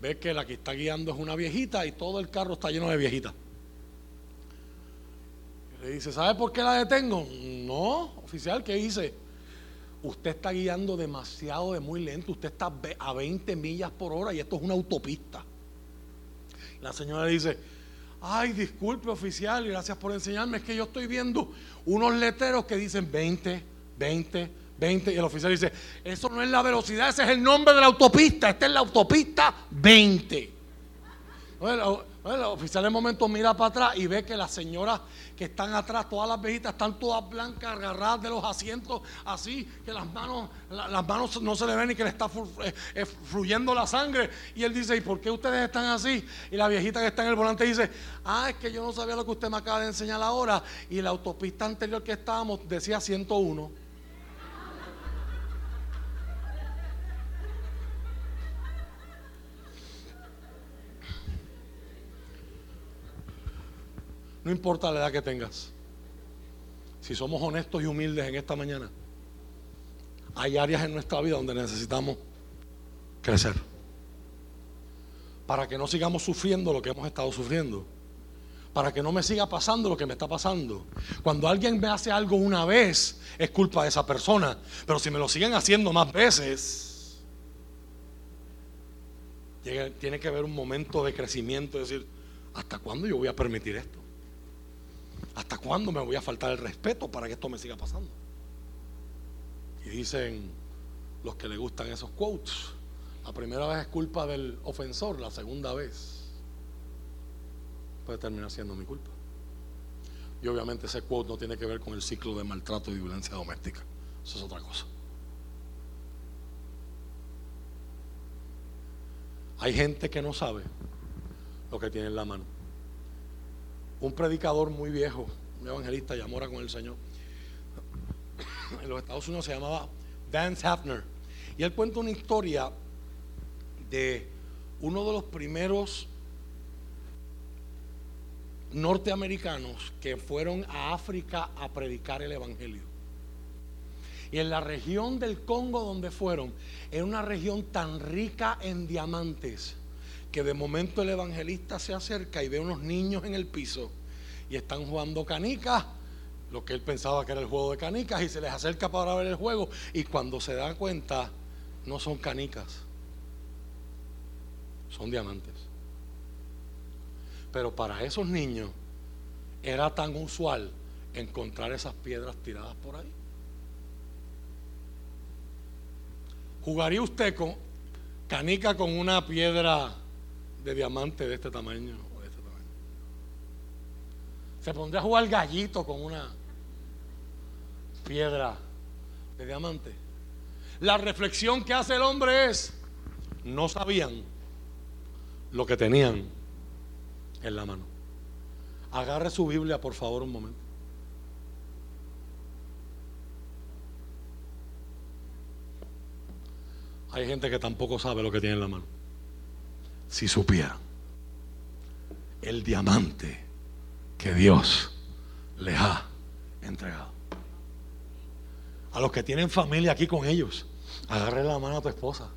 Speaker 1: ve que la que está guiando es una viejita y todo el carro está lleno de viejitas. Le dice, ¿sabe por qué la detengo? No, oficial, ¿qué hice? usted está guiando demasiado de muy lento, usted está a 20 millas por hora y esto es una autopista. La señora dice, ay, disculpe oficial, gracias por enseñarme, es que yo estoy viendo unos letreros que dicen 20, 20, 20, y el oficial dice, eso no es la velocidad, ese es el nombre de la autopista, esta es la autopista 20. Bueno, el oficial en momento mira para atrás y ve que las señoras que están atrás, todas las viejitas están todas blancas, agarradas de los asientos, así que las manos, las manos no se le ven ni que le está eh, eh, fluyendo la sangre. Y él dice, ¿y por qué ustedes están así? Y la viejita que está en el volante dice, ah, es que yo no sabía lo que usted me acaba de enseñar ahora. Y la autopista anterior que estábamos decía 101. No importa la edad que tengas. Si somos honestos y humildes en esta mañana, hay áreas en nuestra vida donde necesitamos crecer. Para que no sigamos sufriendo lo que hemos estado sufriendo. Para que no me siga pasando lo que me está pasando. Cuando alguien me hace algo una vez, es culpa de esa persona. Pero si me lo siguen haciendo más veces, tiene que haber un momento de crecimiento. Decir, ¿hasta cuándo yo voy a permitir esto? ¿Hasta cuándo me voy a faltar el respeto para que esto me siga pasando? Y dicen los que le gustan esos quotes, la primera vez es culpa del ofensor, la segunda vez puede terminar siendo mi culpa. Y obviamente ese quote no tiene que ver con el ciclo de maltrato y violencia doméstica. Eso es otra cosa. Hay gente que no sabe lo que tiene en la mano un predicador muy viejo, un evangelista, llamó ahora con el Señor. En los Estados Unidos se llamaba Dan Hafner. Y él cuenta una historia de uno de los primeros norteamericanos que fueron a África a predicar el Evangelio. Y en la región del Congo donde fueron, era una región tan rica en diamantes que de momento el evangelista se acerca y ve unos niños en el piso y están jugando canicas, lo que él pensaba que era el juego de canicas, y se les acerca para ver el juego y cuando se da cuenta no son canicas, son diamantes. Pero para esos niños era tan usual encontrar esas piedras tiradas por ahí. ¿Jugaría usted con canica con una piedra de diamante de este tamaño o de este tamaño. Se pondría a jugar gallito con una piedra de diamante. La reflexión que hace el hombre es, no sabían lo que tenían en la mano. Agarre su Biblia, por favor, un momento. Hay gente que tampoco sabe lo que tiene en la mano si supieran el diamante que Dios les ha entregado. A los que tienen familia aquí con ellos, agarre la mano a tu esposa.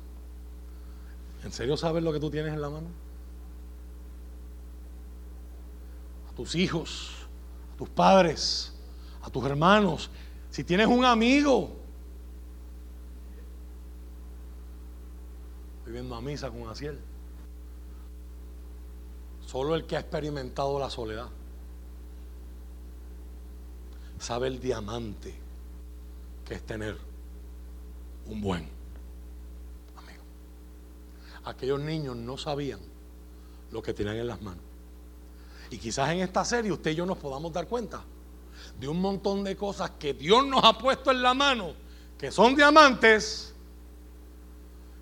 Speaker 1: ¿En serio sabes lo que tú tienes en la mano? A tus hijos, a tus padres, a tus hermanos. Si tienes un amigo, viviendo a misa con Aciel. Solo el que ha experimentado la soledad sabe el diamante que es tener un buen amigo. Aquellos niños no sabían lo que tenían en las manos. Y quizás en esta serie usted y yo nos podamos dar cuenta de un montón de cosas que Dios nos ha puesto en la mano, que son diamantes,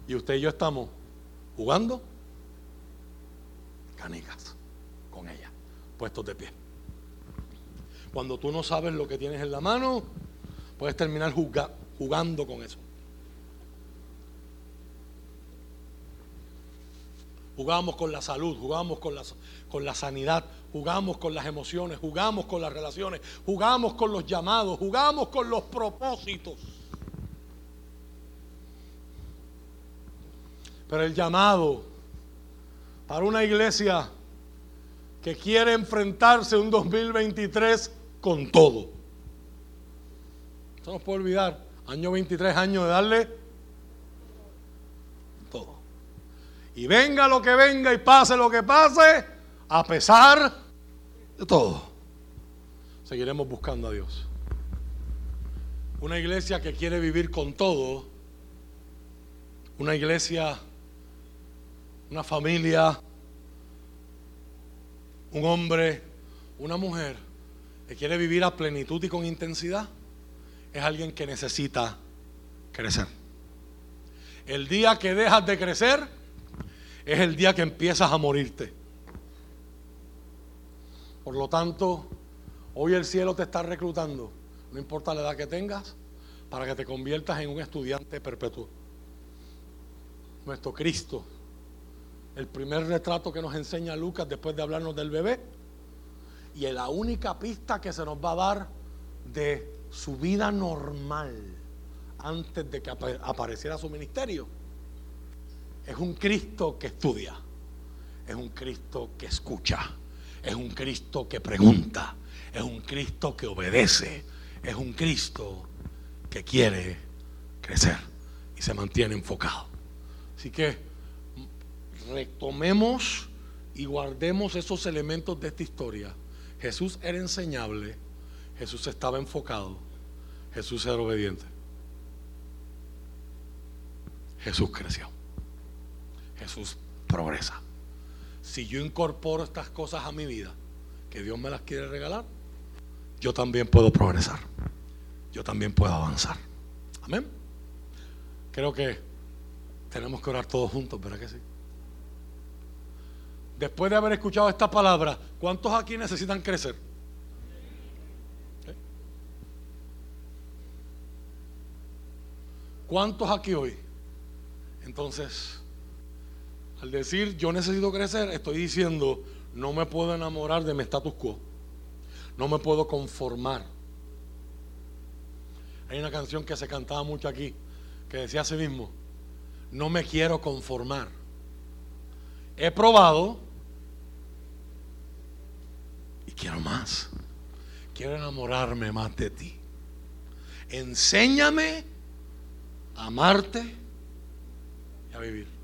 Speaker 1: y usted y yo estamos jugando canicas con ella, puestos de pie. Cuando tú no sabes lo que tienes en la mano, puedes terminar jugando con eso. Jugamos con la salud, jugamos con la, con la sanidad, jugamos con las emociones, jugamos con las relaciones, jugamos con los llamados, jugamos con los propósitos. Pero el llamado para una iglesia que quiere enfrentarse un 2023 con todo. No nos puede olvidar, Año 23, año de darle todo. Y venga lo que venga y pase lo que pase, a pesar de todo, seguiremos buscando a Dios. Una iglesia que quiere vivir con todo, una iglesia, una familia, un hombre, una mujer que quiere vivir a plenitud y con intensidad, es alguien que necesita crecer. El día que dejas de crecer es el día que empiezas a morirte. Por lo tanto, hoy el cielo te está reclutando, no importa la edad que tengas, para que te conviertas en un estudiante perpetuo. Nuestro Cristo, el primer retrato que nos enseña Lucas después de hablarnos del bebé, y la única pista que se nos va a dar de su vida normal antes de que apareciera su ministerio, es un Cristo que estudia, es un Cristo que escucha. Es un Cristo que pregunta, es un Cristo que obedece, es un Cristo que quiere crecer y se mantiene enfocado. Así que retomemos y guardemos esos elementos de esta historia. Jesús era enseñable, Jesús estaba enfocado, Jesús era obediente. Jesús creció. Jesús progresa si yo incorporo estas cosas a mi vida, que Dios me las quiere regalar, yo también puedo progresar. Yo también puedo avanzar. Amén. Creo que tenemos que orar todos juntos, ¿verdad que sí? Después de haber escuchado esta palabra, ¿cuántos aquí necesitan crecer? ¿Eh? ¿Cuántos aquí hoy? Entonces, al decir yo necesito crecer, estoy diciendo no me puedo enamorar de mi status quo. No me puedo conformar. Hay una canción que se cantaba mucho aquí que decía así mismo, no me quiero conformar. He probado quiero más. Quiero enamorarme más de ti. Enséñame a amarte y a vivir.